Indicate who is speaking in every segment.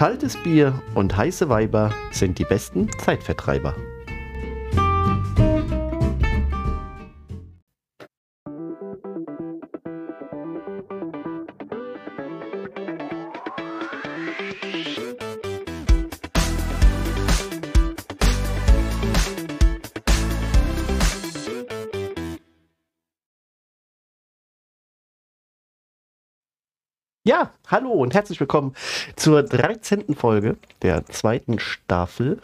Speaker 1: Kaltes Bier und heiße Weiber sind die besten Zeitvertreiber. Ja, hallo und herzlich willkommen zur 13. Folge der zweiten Staffel.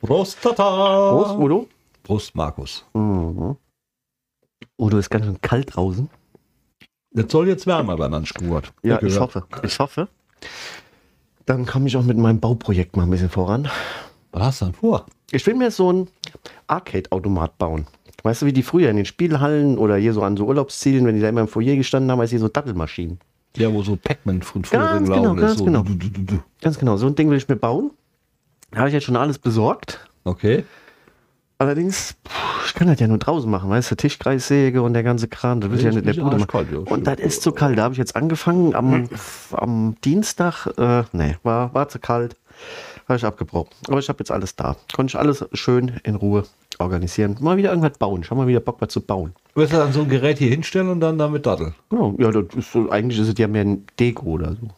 Speaker 2: Prost, Tata!
Speaker 1: Prost, Udo.
Speaker 2: Prost, Markus.
Speaker 1: Mhm. Udo ist ganz schön kalt draußen.
Speaker 2: Das soll jetzt wärmer werden an Stuart.
Speaker 1: Ja, ich hoffe. Ich hoffe. Dann komme ich auch mit meinem Bauprojekt mal ein bisschen voran.
Speaker 2: Was hast du denn vor?
Speaker 1: Ich will mir so ein Arcade-Automat bauen. Weißt du, wie die früher in den Spielhallen oder hier so an so Urlaubszielen, wenn die da immer im Foyer gestanden haben, als hier so Dattelmaschinen.
Speaker 2: Ja, wo so Pac-Man von früher
Speaker 1: Ganz genau,
Speaker 2: ist.
Speaker 1: ganz
Speaker 2: so
Speaker 1: genau.
Speaker 2: du, du, du.
Speaker 1: Ganz genau, so ein Ding will ich mir bauen. Da habe ich jetzt schon alles besorgt.
Speaker 2: Okay.
Speaker 1: Allerdings, ich kann das ja nur draußen machen, weißt du, Tischkreissäge und der ganze Kran, das will ich ja nicht der Bude machen.
Speaker 2: arschkalt, ja,
Speaker 1: Und das ist zu kalt. Da habe ich jetzt angefangen am, am Dienstag. Äh, nee, war, war zu kalt. Habe ich abgebrochen. Aber ich habe jetzt alles da. Konnte ich alles schön in Ruhe organisieren. Mal wieder irgendwas bauen. Habe mal wieder Bock, was zu bauen.
Speaker 2: Wirst du dann so ein Gerät hier hinstellen und dann damit datteln?
Speaker 1: Ja, ja das ist so, eigentlich ist es ja mehr ein Deko oder so.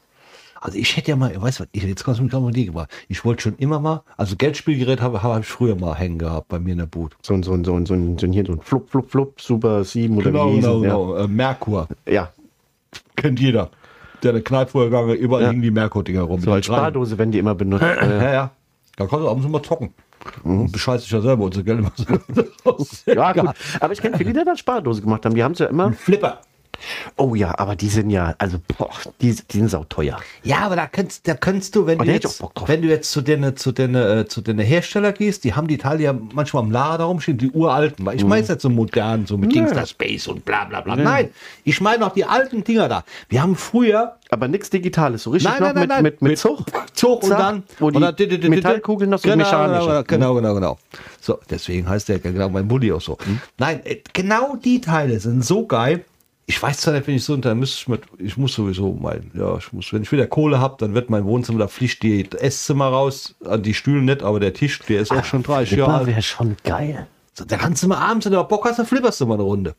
Speaker 2: Also ich hätte ja mal, weißt du was, ich, jetzt kommst du mit einer Idee gebracht. Ich wollte schon immer mal, also Geldspielgerät habe hab ich früher mal hängen gehabt bei mir in der Boot.
Speaker 1: So ein, so ein, so ein, so ein, so ein hier so ein Flup, Flup, Flup, Super 7 oder
Speaker 2: Genau,
Speaker 1: wie hieß
Speaker 2: genau, genau. Äh, Merkur.
Speaker 1: Ja. ja,
Speaker 2: Kennt jeder. Der eine gegangen, überall
Speaker 1: Ja.
Speaker 2: hingen die Merkur-Dinger rum.
Speaker 1: so als Spardose, wenn die immer benutzt.
Speaker 2: Ja, ja. Da kannst du abends mal zocken. Und bescheißt sich ja selber unser Geld
Speaker 1: ja, gut. Aber ich kenne viele, die das Spardose gemacht haben. Die haben es ja immer.
Speaker 2: Flipper.
Speaker 1: Oh ja, aber die sind ja, also, boah, die, die sind sauteuer.
Speaker 2: Ja, aber da kannst, da kannst du, wenn
Speaker 1: Oh,
Speaker 2: du
Speaker 1: da
Speaker 2: jetzt,
Speaker 1: auch
Speaker 2: wenn du jetzt zu den, zu den, äh, zu den Hersteller gehst, die haben die Teile ja manchmal am Lager darum stehen, die uralten. Weil ich meine jetzt so modern, so mit Gangster Space und bla bla bla. Nein, ich meine noch die alten Dinger da. Wir haben früher,
Speaker 1: Aber nichts Digitales, so richtig
Speaker 2: Nein,
Speaker 1: noch
Speaker 2: nein, nein,
Speaker 1: mit,
Speaker 2: nein.
Speaker 1: mit, mit
Speaker 2: Mit
Speaker 1: Zug.
Speaker 2: Zug und dann
Speaker 1: wo die
Speaker 2: und dann-
Speaker 1: Metallkugeln noch so
Speaker 2: genau,
Speaker 1: mechanisch.
Speaker 2: Genau, genau, genau, genau. So, deswegen heißt der genau mein Bulli auch so.
Speaker 1: Hm?
Speaker 2: Nein, äh, genau die Teile sind so geil. Ich weiß zwar nicht, wenn ich so, dann müsste ich mit, ich muss sowieso mein, ja, ich muss, wenn ich wieder Kohle habe, dann wird mein Wohnzimmer, da fliegt die Esszimmer raus, an die Stühle nicht, aber der Tisch, der ist auch schon 30 Jahre alt.
Speaker 1: wäre schon geil.
Speaker 2: So, da kannst du mal abends, wenn du Bock hast, dann flipperst du mal eine Runde.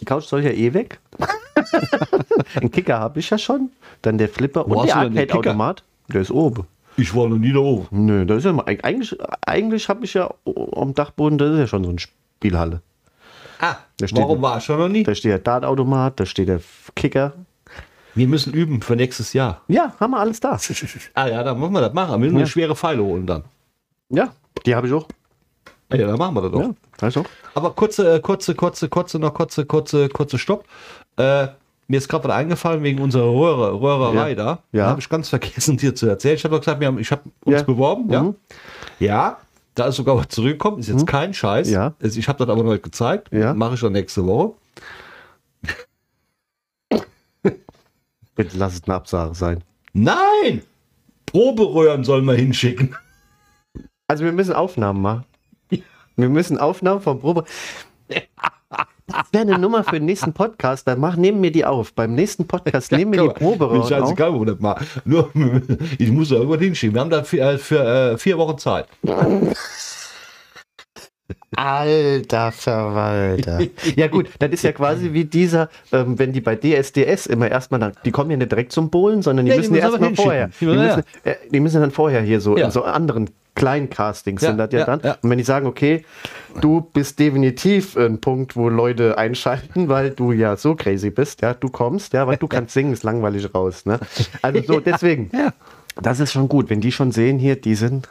Speaker 1: Die Couch soll ja eh weg. Einen Kicker habe ich ja schon. Dann der Flipper
Speaker 2: Wo
Speaker 1: und der? Arcade-Automat. Der ist oben.
Speaker 2: Ich war noch nie da oben.
Speaker 1: Nö, das ist ja mal, eigentlich, eigentlich habe ich ja am Dachboden, das ist ja schon so eine Spielhalle.
Speaker 2: Ah,
Speaker 1: Da steht-
Speaker 2: warum war schon noch nie?
Speaker 1: Da steht der Dartautomat, da steht der Kicker.
Speaker 2: Wir müssen üben für nächstes Jahr.
Speaker 1: Ja, haben wir alles da.
Speaker 2: Ah ja, dann müssen wir das machen. Wir müssen
Speaker 1: Ja.
Speaker 2: eine schwere Pfeile holen dann.
Speaker 1: Ja, die habe ich auch.
Speaker 2: Ah Ja, dann machen wir das doch.
Speaker 1: Ja, auch.
Speaker 2: Aber kurze, äh, kurze, kurze, kurze, noch kurze, kurze, kurze Stopp. Äh, mir ist gerade was eingefallen wegen unserer Röhre, Röhrerei
Speaker 1: Ja.
Speaker 2: da.
Speaker 1: Ja.
Speaker 2: Habe ich ganz vergessen dir zu erzählen. Ich habe doch gesagt, wir haben, ich habe uns
Speaker 1: Ja.
Speaker 2: beworben. Ja.
Speaker 1: Mhm.
Speaker 2: ja, da ist sogar was zurückgekommen. Ist jetzt kein Scheiß.
Speaker 1: Ja.
Speaker 2: Also Ich habe das aber noch nicht gezeigt.
Speaker 1: Ja.
Speaker 2: Mache ich dann nächste Woche.
Speaker 1: Bitte lass es eine Absage sein.
Speaker 2: Nein! Proberöhren sollen wir hinschicken.
Speaker 1: Also wir müssen Aufnahmen machen. Wir müssen Aufnahmen vom Probe. Das wäre eine Nummer für den nächsten Podcast. Dann mach, nehmen wir die auf. Beim nächsten Podcast nehmen wir die Probe auf.
Speaker 2: scheißegal, wo wir das machen. Nur, ich muss da irgendwas hinschicken. Wir haben da für, äh, für äh, vier Wochen Zeit.
Speaker 1: Alter Verwalter. ja gut, das ist ja quasi wie dieser, ähm, wenn die bei DSDS immer erstmal, dann, die kommen ja nicht direkt zum Bohlen, sondern die
Speaker 2: die
Speaker 1: müssen ja
Speaker 2: müssen aber
Speaker 1: erstmal vorher. Die
Speaker 2: hinschicken. Ja,
Speaker 1: müssen, äh, die müssen dann vorher hier so
Speaker 2: Ja.
Speaker 1: in so anderen kleinen Castings
Speaker 2: Ja,
Speaker 1: sind das ja,
Speaker 2: ja,
Speaker 1: dann.
Speaker 2: ja.
Speaker 1: Und wenn die sagen, okay, du bist definitiv ein Punkt, wo Leute einschalten, weil du ja so crazy bist, ja, du kommst, ja, weil du kannst singen, ist langweilig raus, ne? Also so, deswegen.
Speaker 2: Ja.
Speaker 1: Das ist schon gut, wenn die schon sehen hier, die sind,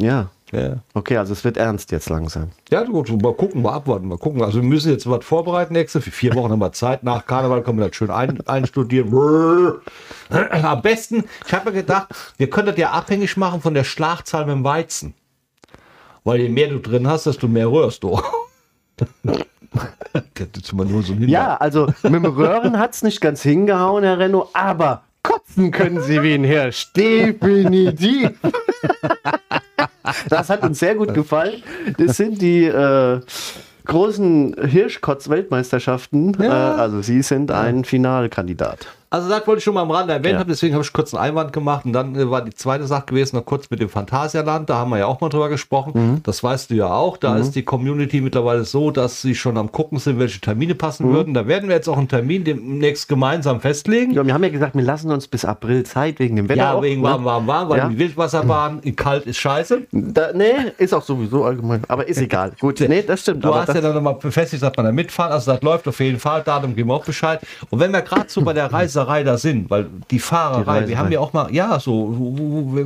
Speaker 1: ja.
Speaker 2: Ja.
Speaker 1: Okay, also es wird ernst jetzt langsam.
Speaker 2: Ja, gut, mal gucken, mal abwarten, mal gucken. Also wir müssen jetzt was vorbereiten nächste. Für vier Wochen haben wir Zeit. Nach Karneval können wir das schön ein, einstudieren. Am besten, ich habe mir gedacht, wir können das ja abhängig machen von der Schlagzahl mit dem Weizen. Weil je mehr du drin hast, desto mehr rührst du. So
Speaker 1: Ja, also mit dem Röhren hat es nicht ganz hingehauen, Herr Renno, aber kotzen können Sie wie ein Hirsch. Definitiv. Das hat uns sehr gut gefallen. Das sind die äh, großen Hirschkotz-Weltmeisterschaften.
Speaker 2: Ja.
Speaker 1: Äh, also Sie sind ein Finalkandidat.
Speaker 2: Also das wollte ich schon mal am Rande erwähnen
Speaker 1: Ja.
Speaker 2: haben, deswegen habe ich kurz einen Einwand gemacht und dann äh, war die zweite Sache gewesen, noch kurz mit dem Phantasialand, da haben wir ja auch mal drüber gesprochen,
Speaker 1: Mhm.
Speaker 2: das weißt du ja auch, da ist die Community mittlerweile so, dass sie schon am gucken sind, welche Termine passen
Speaker 1: Mhm.
Speaker 2: würden. Da werden wir jetzt auch einen Termin demnächst gemeinsam festlegen.
Speaker 1: Ja, wir haben ja gesagt, wir lassen uns bis April Zeit wegen dem Wetter.
Speaker 2: Ja,
Speaker 1: auch,
Speaker 2: wegen
Speaker 1: ne?
Speaker 2: warm, warm, warm, weil
Speaker 1: Ja.
Speaker 2: die Wildwasserbahn kalt ist scheiße.
Speaker 1: Da, nee, ist auch sowieso allgemein. Aber ist egal. Gut, nee, das stimmt.
Speaker 2: Du hast ja dann nochmal befestigt, dass man da mitfahren. Also das läuft auf jeden Fall, Datum geben wir auch Bescheid. Und wenn wir gerade so bei der Reiserei da sind, weil die Fahrerei,
Speaker 1: Die
Speaker 2: wir haben ja auch mal, ja, so,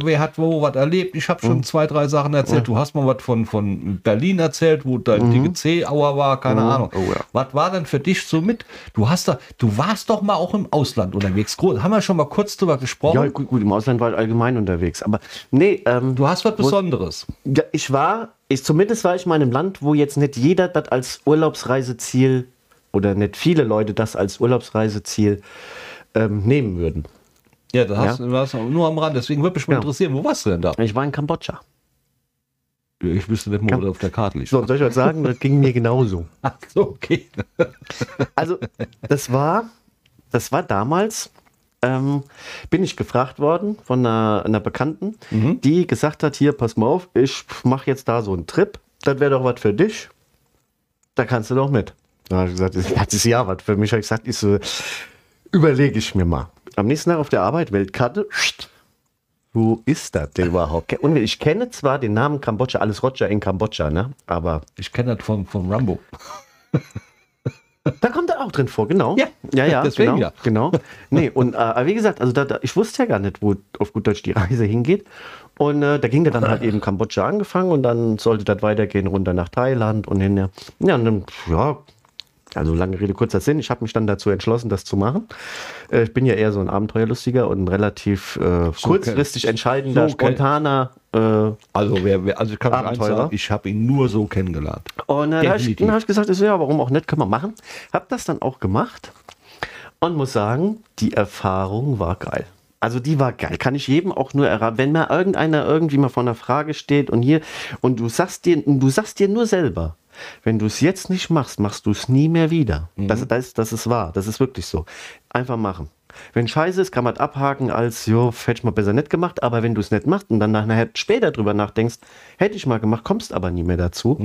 Speaker 2: wer hat wo was erlebt? Ich habe
Speaker 1: Mhm.
Speaker 2: schon zwei, drei Sachen erzählt. Du hast mal was von, von Berlin erzählt, wo da die GC-Auer war, keine Ahnung.
Speaker 1: Oh ja.
Speaker 2: Was war denn für dich so mit? Du hast da, du warst doch mal auch im Ausland unterwegs. Gro- Haben wir schon mal kurz drüber gesprochen?
Speaker 1: ja, gut, gut, im Ausland war ich allgemein unterwegs. Aber nee, ähm,
Speaker 2: Du hast was Besonderes.
Speaker 1: ja, ich war, ich, zumindest war ich mal in einem Land, wo jetzt nicht jeder das als Urlaubsreiseziel oder nicht viele Leute das als Urlaubsreiseziel ähm, nehmen würden.
Speaker 2: Ja, das hast du warst nur am Rand. Deswegen würde mich mal
Speaker 1: Ja.
Speaker 2: interessieren, wo warst du denn da?
Speaker 1: Ich war in Kambodscha.
Speaker 2: Ich wüsste nicht mal, wo auf der Karte liegt.
Speaker 1: So, soll ich was sagen? Das ging mir genauso.
Speaker 2: Ach so, okay.
Speaker 1: Also, das war, das war damals, ähm, bin ich gefragt worden von einer, einer Bekannten, die gesagt hat, hier, pass mal auf, ich mache jetzt da so einen Trip, das wäre doch was für dich, da kannst du doch mit. Da habe ich gesagt, das ist ja was für mich. Habe ich gesagt, ich so, überlege ich mir mal. Am nächsten Tag auf der Arbeit, Weltkarte, pst, wo ist das denn überhaupt? Und ich kenne zwar den Namen Kambodscha, alles Roger in Kambodscha, ne? aber
Speaker 2: Ich kenne das von, von Rambo.
Speaker 1: Da kommt er auch drin vor, genau.
Speaker 2: Ja,
Speaker 1: ja, ja
Speaker 2: deswegen
Speaker 1: genau,
Speaker 2: ja.
Speaker 1: genau. Nee, und äh, wie gesagt, also da, da, ich wusste ja gar nicht, wo auf gut Deutsch die Reise hingeht. Und äh, da ging der dann halt eben Kambodscha angefangen und dann sollte das weitergehen runter nach Thailand und hin. Ja, ja, und dann, ja, also lange Rede, kurzer Sinn. Ich habe mich dann dazu entschlossen, das zu machen. Äh, ich bin ja eher so ein Abenteuerlustiger und ein relativ äh, kurzfristig entscheidender,
Speaker 2: so
Speaker 1: spontaner äh,
Speaker 2: Also, wer, wer, also ich kann
Speaker 1: Abenteurer.
Speaker 2: sagen, ich habe ihn nur so kennengelernt.
Speaker 1: Und äh, da habe ich, dann hab ich gesagt, so, ja, warum auch nicht, können wir machen. Hab das dann auch gemacht und muss sagen, die Erfahrung war geil. Also die war geil. Kann ich jedem auch nur erraten. Wenn mal irgendeiner irgendwie mal vor einer Frage steht und hier und du sagst dir, du sagst dir nur selber, wenn du es jetzt nicht machst, machst du es nie mehr wieder. Das, das, das ist wahr. Das ist wirklich so. Einfach machen. Wenn scheiße ist, kann man es abhaken als, jo, hätte ich mal besser nicht gemacht, aber wenn du es nicht machst und dann nachher später drüber nachdenkst, hätte ich mal gemacht, kommst aber nie mehr dazu.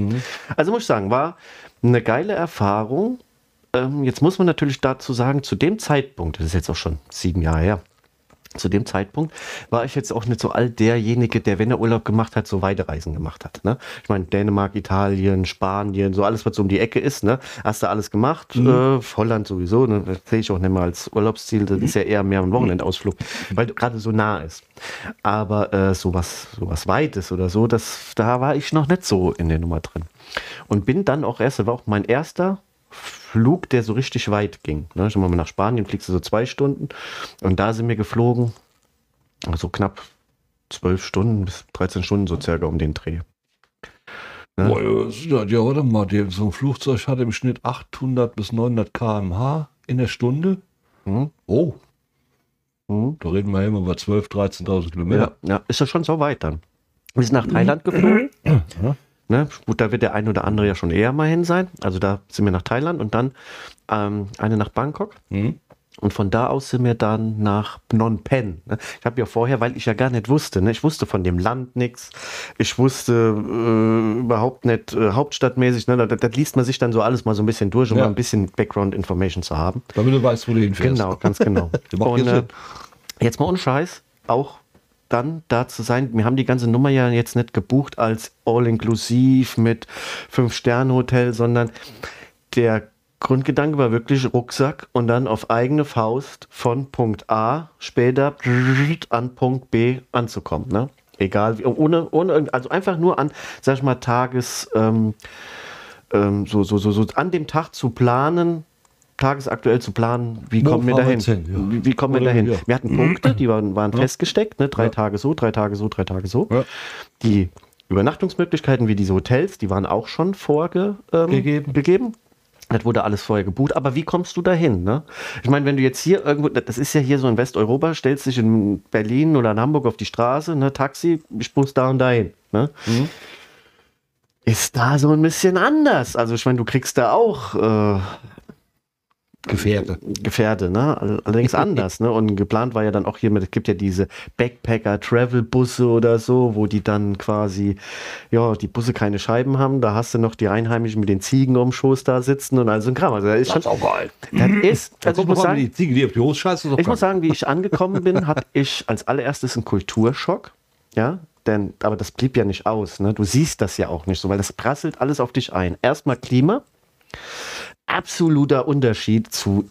Speaker 1: Also muss ich sagen, war eine geile Erfahrung. Ähm, jetzt muss man natürlich dazu sagen, zu dem Zeitpunkt, das ist jetzt auch schon sieben Jahre her, zu dem Zeitpunkt war ich jetzt auch nicht so all derjenige, der, wenn er Urlaub gemacht hat, so Weitereisen gemacht hat. Ne? Ich meine, Dänemark, Italien, Spanien, so alles, was so um die Ecke ist, ne? hast du alles gemacht. Äh, Holland sowieso, ne? das sehe ich auch nicht mal als Urlaubsziel, das ist ja eher mehr ein Wochenendausflug, weil du gerade so nah ist. Aber äh, sowas, sowas Weites oder so, das, da war ich noch nicht so in der Nummer drin. Und bin dann auch erst, das war auch mein erster Flug, der so richtig weit ging. Ne? Schon mal nach Spanien fliegst du so zwei Stunden und da sind wir geflogen, so knapp zwölf Stunden bis 13 Stunden so circa um den Dreh. Ja.
Speaker 2: Boah, ja, das ja, ja, warte mal, so ein Flugzeug hat im Schnitt 800 bis 900 km/h in der Stunde.
Speaker 1: Mhm.
Speaker 2: Oh,
Speaker 1: Mhm.
Speaker 2: da reden wir immer über 12.000, 13.000
Speaker 1: Ja,
Speaker 2: Kilometer.
Speaker 1: ja, ist ja schon so weit dann. Wir sind nach Thailand geflogen. Ne? Gut, da wird der ein oder andere ja schon eher mal hin sein. Also da sind wir nach Thailand und dann ähm, eine nach Bangkok.
Speaker 2: Mhm.
Speaker 1: Und von da aus sind wir dann nach Phnom Penh. ne? Ich habe ja vorher, weil ich ja gar nicht wusste, ne? ich wusste von dem Land nichts. Ich wusste äh, überhaupt nicht äh, hauptstadtmäßig. Ne? Das, das liest man sich dann so alles mal so ein bisschen durch, um
Speaker 2: Ja.
Speaker 1: mal ein bisschen Background-Information zu haben.
Speaker 2: Damit du weißt, wo du hinfährst.
Speaker 1: Genau, ganz genau. Und äh, jetzt mal ohne Scheiß, auch dann da zu sein. Wir haben die ganze Nummer ja jetzt nicht gebucht als All-Inclusiv mit Fünf-Sterne-Hotel, sondern der Grundgedanke war wirklich Rucksack und dann auf eigene Faust von Punkt A später an Punkt B anzukommen. Ne? Egal, ohne, ohne, also einfach nur an, sag ich mal, Tages, ähm, ähm, so, so, so, so an dem Tag zu planen, tagesaktuell zu planen, wie kommen wir dahin?
Speaker 2: hin, ja.
Speaker 1: wie, wie kommen wir dahin?
Speaker 2: ja.
Speaker 1: Wir hatten Punkte, die waren, waren festgesteckt, ne? drei Tage so, drei Tage so, drei Tage so.
Speaker 2: Ja.
Speaker 1: Die Übernachtungsmöglichkeiten wie diese Hotels, die waren auch schon vorgegeben. Ähm. Das wurde alles vorher gebucht, aber wie kommst du dahin? Ne? Ich meine, wenn du jetzt hier irgendwo, das ist ja hier so in Westeuropa, stellst dich in Berlin oder in Hamburg auf die Straße, ne, Taxi, ich muss da und dahin. Ne?
Speaker 2: Mhm.
Speaker 1: Ist da so ein bisschen anders. Also ich meine, du kriegst da auch äh,
Speaker 2: Gefährte.
Speaker 1: Gefährde, ne? All- Allerdings anders, ne? Und geplant war ja dann auch hier mit, es gibt ja diese Backpacker-Travel-Busse oder so, wo die dann quasi, ja, die Busse keine Scheiben haben. Da hast du noch die Einheimischen mit den Ziegen am Schoß da sitzen und all so ein Kram. Also, das ist schon,
Speaker 2: auch geil.
Speaker 1: das ist,
Speaker 2: Da
Speaker 1: also ich
Speaker 2: kommt
Speaker 1: muss sagen,
Speaker 2: die Ziege, die auf die Hose doch
Speaker 1: ich muss
Speaker 2: geil.
Speaker 1: sagen, wie ich angekommen bin, hatte ich als allererstes einen Kulturschock. Ja, denn, aber das blieb ja nicht aus. Ne? Du siehst das ja auch nicht so, weil das prasselt alles auf dich ein. Erstmal Klima. Absoluter Unterschied zu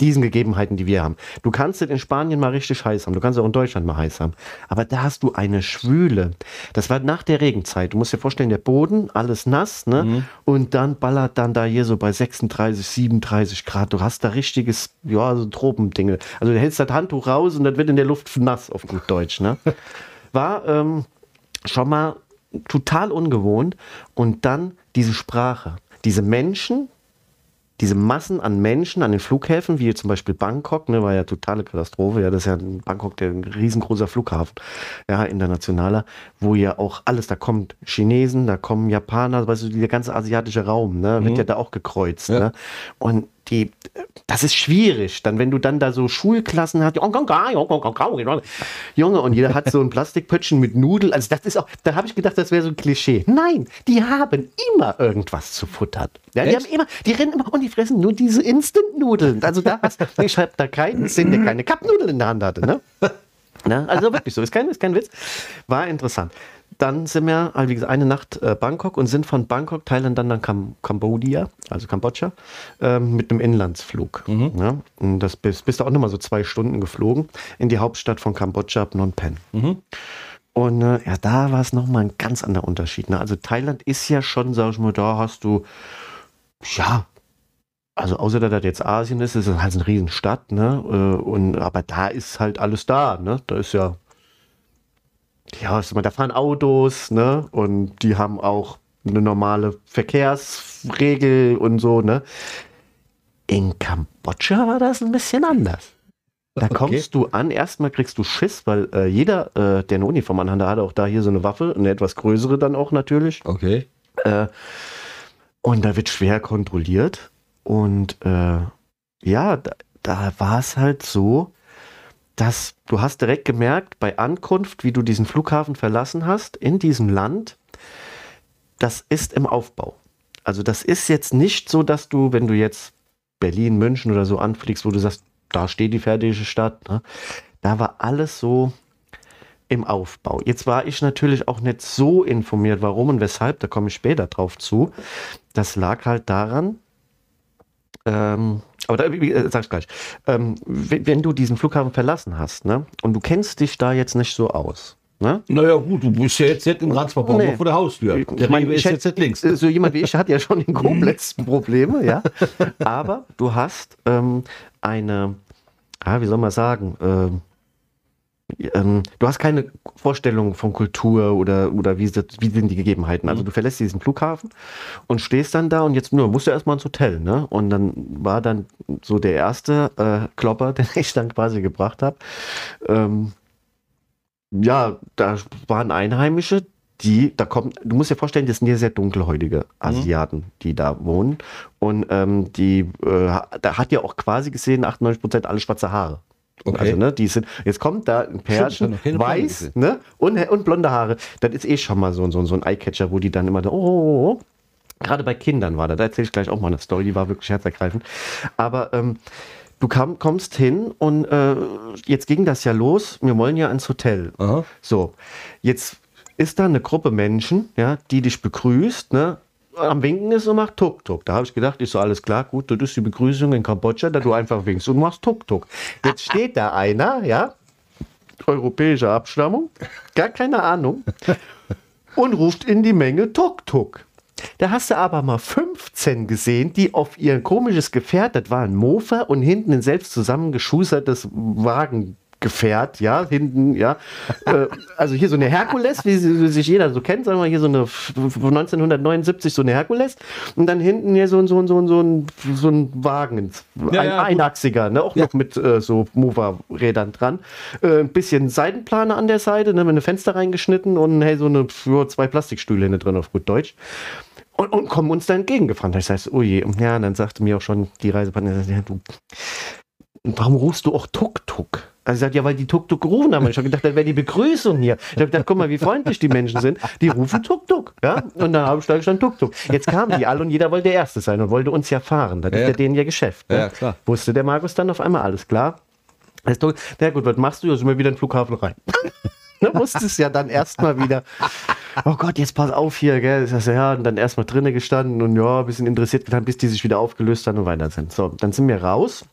Speaker 1: diesen Gegebenheiten, die wir haben. Du kannst es in Spanien mal richtig heiß haben, du kannst es auch in Deutschland mal heiß haben. Aber da hast du eine Schwüle. Das war nach der Regenzeit. Du musst dir vorstellen, der Boden, alles nass, ne? Und dann ballert dann da hier so bei 36, 37 Grad. Du hast da richtiges, ja, so Tropendinge. Also du hältst das Handtuch raus und das wird in der Luft nass, auf gut Deutsch, ne? War ähm, schon mal total ungewohnt. Und dann diese Sprache, diese Menschen, diese Massen an Menschen an den Flughäfen, wie zum Beispiel Bangkok, ne, war ja totale Katastrophe. Ja, das ist ja in Bangkok der ein riesengroßer Flughafen, ja, internationaler, wo ja auch alles, da kommen Chinesen, da kommen Japaner, weißt du, der ganze asiatische Raum, ne, wird ja da auch gekreuzt.
Speaker 2: Ja.
Speaker 1: Ne? Und die, das ist schwierig, dann, wenn du dann da so Schulklassen hast, Junge, und jeder hat so ein Plastikpöttchen mit Nudeln, also das ist auch, da habe ich gedacht, das wäre so ein Klischee. Nein, die haben immer irgendwas zu futtern. Ja, die
Speaker 2: Echt?
Speaker 1: haben immer, die rennen immer und die fressen nur diese Instant-Nudeln. Also da hast ich habe da keinen Sinn, der keine Cup-Nudeln in der Hand hatte, ne? Ne? Also wirklich so, ist kein, ist kein Witz. War interessant. Dann sind wir, also wie gesagt, eine Nacht äh, Bangkok und sind von Bangkok, Thailand, dann nach Kam Kambodscha, also Kambodscha, ähm, mit einem Inlandsflug. Ne? Und das bist, bist du auch nochmal so zwei Stunden geflogen in die Hauptstadt von Kambodscha, Phnom Penh. Und äh, ja, da war es nochmal ein ganz anderer Unterschied. Ne? Also Thailand ist ja schon, sag ich mal, da hast du, ja, also außer dass das jetzt Asien ist, ist es halt eine Riesenstadt, ne? Äh, Und, aber da ist halt alles da, ne? Da ist ja, ja, mal, da fahren Autos, ne? Und die haben auch eine normale Verkehrsregel und so, ne? In Kambodscha war das ein bisschen anders. Da kommst du an, erstmal kriegst du Schiss, weil äh, jeder, äh, der eine Uniform anhat, der hat auch da hier so eine Waffe, eine etwas größere dann auch natürlich.
Speaker 2: Okay.
Speaker 1: Äh, und da wird schwer kontrolliert. Und äh, ja, da, da war es halt so, dass du hast direkt gemerkt bei Ankunft, wie du diesen Flughafen verlassen hast, in diesem Land, das ist im Aufbau. Also das ist jetzt nicht so, dass du, wenn du jetzt Berlin, München oder so anfliegst, wo du sagst, da steht die fertige Stadt. Ne? Da war alles so im Aufbau. Jetzt war ich natürlich auch nicht so informiert, warum und weshalb, da komme ich später drauf zu. Das lag halt daran, ähm, aber da äh, sag ich gleich, ähm, wenn, wenn du diesen Flughafen verlassen hast, ne, und du kennst dich da jetzt nicht so aus, ne?
Speaker 2: Naja, gut, du bist ja jetzt nicht im Ransbach
Speaker 1: Nee.
Speaker 2: vor der Haustür. Der
Speaker 1: Ich
Speaker 2: Rewe ist jetzt nicht links.
Speaker 1: So jemand wie ich hat ja schon in Koblenz Probleme, ja. Aber du hast ähm, eine, ah, wie soll man sagen, ähm, du hast keine Vorstellung von Kultur oder, oder wie, das, wie sind die Gegebenheiten. Also du verlässt diesen Flughafen und stehst dann da und jetzt nur musst du erstmal ins Hotel, ne? Und dann war dann so der erste äh, Klopper, den ich dann quasi gebracht habe. Ähm, ja, da waren Einheimische, die, da kommen, du musst dir vorstellen, das sind ja sehr dunkelhäutige Asiaten, die da wohnen. Und ähm, die, äh, da hat ja auch quasi gesehen, 98 Prozent alle schwarze Haare.
Speaker 2: Okay.
Speaker 1: Also, ne, die sind, jetzt kommt da ein Pärchen, weiß, ne, und, und blonde Haare. Das ist eh schon mal so, so, so ein Eyecatcher, wo die dann immer so, oh, oh, oh. Gerade bei Kindern war das, da erzähle ich gleich auch mal eine Story, die war wirklich herzergreifend. Aber ähm, du kam, kommst hin und äh, jetzt ging das ja los, wir wollen ja ins Hotel.
Speaker 2: Aha.
Speaker 1: So, jetzt ist da eine Gruppe Menschen, ja, die dich begrüßt, ne? Am Winken ist und macht Tuk-Tuk. Da habe ich gedacht, ist so alles klar, gut, das ist die Begrüßung in Kambodscha, da du einfach winkst und machst Tuk-Tuk. Jetzt steht da einer, ja, europäischer Abstammung, gar keine Ahnung, und ruft in die Menge Tuk-Tuk. Da hast du aber mal 15 gesehen, die auf ihr komisches Gefährt, das war ein Mofa und hinten ein selbst zusammengeschustertes Wagengefährt, ja, hinten, ja. Äh, also hier so eine Herkules, wie sie- wie sich jeder so kennt, sagen wir hier so eine f- von 1979 so eine Herkules und dann hinten hier so ein, so ein, so ein, so ein, so ein Wagen,
Speaker 2: Ja,
Speaker 1: ein
Speaker 2: ja.
Speaker 1: Einachsiger, ne, auch noch mit äh, so Mofa-Rädern dran. Äh, ein bisschen Seitenplane an der Seite, ne, mit einem Fenster reingeschnitten und hey, so eine, ja, zwei Plastikstühle hinten drin auf gut Deutsch. und, und kommen uns da entgegengefahren. Das heißt, oh je, ja, und dann sagte mir auch schon die Reisepartnerin, ja, du, warum rufst du auch Tuk-Tuk? Also sagt, ja, weil die Tuk-Tuk gerufen haben. Ich habe gedacht, das wäre die Begrüßung hier. Ich habe gedacht, guck mal, wie freundlich die Menschen sind. Die rufen Tuk-Tuk. Ja? Und dann habe ich da gestanden Tuk-Tuk. Jetzt kamen die alle und jeder wollte der Erste sein und wollte uns ja fahren. Das
Speaker 2: Ja,
Speaker 1: ist
Speaker 2: ja.
Speaker 1: denen ja Geschäft. Ne?
Speaker 2: Ja, klar.
Speaker 1: Wusste der Markus dann auf einmal alles klar. Na gut, was machst du? Ja, sind wir wieder in den Flughafen rein. Ne, musste es ja dann erstmal wieder. Oh Gott, jetzt pass auf hier, gell? Ja, und dann erstmal drinnen gestanden und ja, ein bisschen interessiert getan, bis die sich wieder aufgelöst haben und weiter sind. So, dann sind wir raus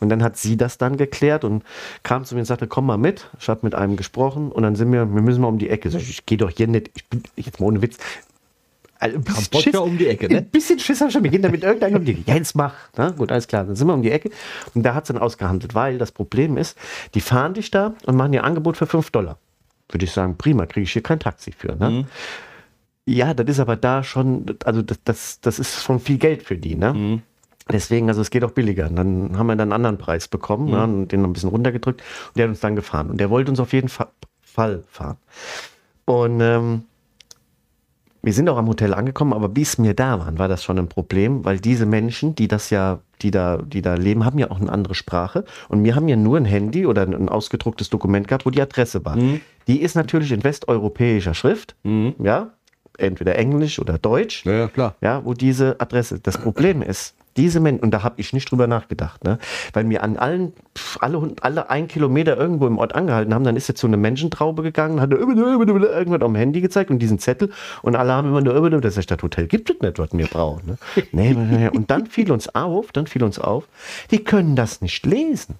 Speaker 1: und dann hat sie das dann geklärt und kam zu mir und sagte, komm mal mit. Ich habe mit einem gesprochen und dann sind wir, wir müssen mal um die Ecke. Ich, ich gehe doch hier nicht, ich bin jetzt mal ohne Witz. Also, ein bisschen Schiss-
Speaker 2: um die Ecke, ne?
Speaker 1: Ein bisschen Schiss habe schon. Wir gehen damit irgendeinem um die Ecke. Ja, jetzt mach. Na, gut, alles klar. Dann sind wir um die Ecke und da hat es dann ausgehandelt, weil das Problem ist, die fahren dich da und machen dir Angebot für 5 Dollar. Würde ich sagen, prima, kriege ich hier kein Taxi für. Ne?
Speaker 2: Mhm.
Speaker 1: Ja, das ist aber da schon, also das, das, das ist schon viel Geld für die. Ne?
Speaker 2: Mhm.
Speaker 1: Deswegen, also es geht auch billiger. Und dann haben wir dann einen anderen Preis bekommen
Speaker 2: Mhm.
Speaker 1: ne, und den noch ein bisschen runtergedrückt und der hat uns dann gefahren. Und der wollte uns auf jeden Fa Fall fahren. Und ähm, wir sind auch am Hotel angekommen, aber bis wir da waren, war das schon ein Problem, weil diese Menschen, die das ja, die da, die da leben, haben ja auch eine andere Sprache. Und wir haben ja nur ein Handy oder ein, ausgedrucktes Dokument gehabt, wo die Adresse war. Die ist natürlich in westeuropäischer Schrift, ja, entweder Englisch oder Deutsch
Speaker 2: Ja, ja, klar.
Speaker 1: ja, wo diese Adresse. Das Problem ist, diese Menschen, und da habe ich nicht drüber nachgedacht, ne? weil mir an allen, pf, alle, alle ein Kilometer irgendwo im Ort angehalten haben, dann ist jetzt so eine Menschentraube gegangen, hat irgendwas auf dem Handy gezeigt und diesen Zettel und alle haben immer nur, das ist das Hotel, gibt es nicht, was wir brauchen. Ne? Nee, und dann fiel uns auf, dann fiel uns auf, die können das nicht lesen.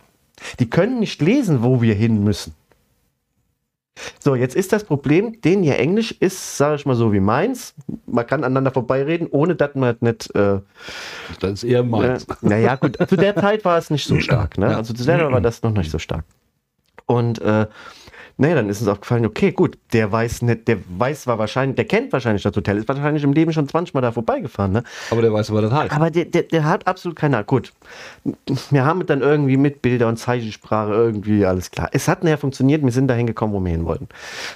Speaker 1: Die können nicht lesen, wo wir hin müssen. So, jetzt ist das Problem, den ihr Englisch ist, sage ich mal so wie meins. Man kann aneinander vorbeireden, ohne dass man nicht. Äh,
Speaker 2: Das ist eher
Speaker 1: äh,
Speaker 2: meins.
Speaker 1: naja, gut, zu der Zeit war es nicht so stark. Ne?
Speaker 2: Ja.
Speaker 1: Also zu der Zeit war das noch nicht so stark. Und äh, naja, dann ist uns aufgefallen, okay, gut, der weiß nicht, der weiß zwar wahrscheinlich, der kennt wahrscheinlich das Hotel, ist wahrscheinlich im Leben schon 20 Mal da vorbeigefahren, ne?
Speaker 2: Aber der weiß, was das heißt.
Speaker 1: Aber der, der, der hat absolut keine Ahnung. Gut, wir haben dann irgendwie mit Bilder und Zeichensprache irgendwie alles klar. Es hat nachher funktioniert, wir sind dahin gekommen, wo wir hin wollten.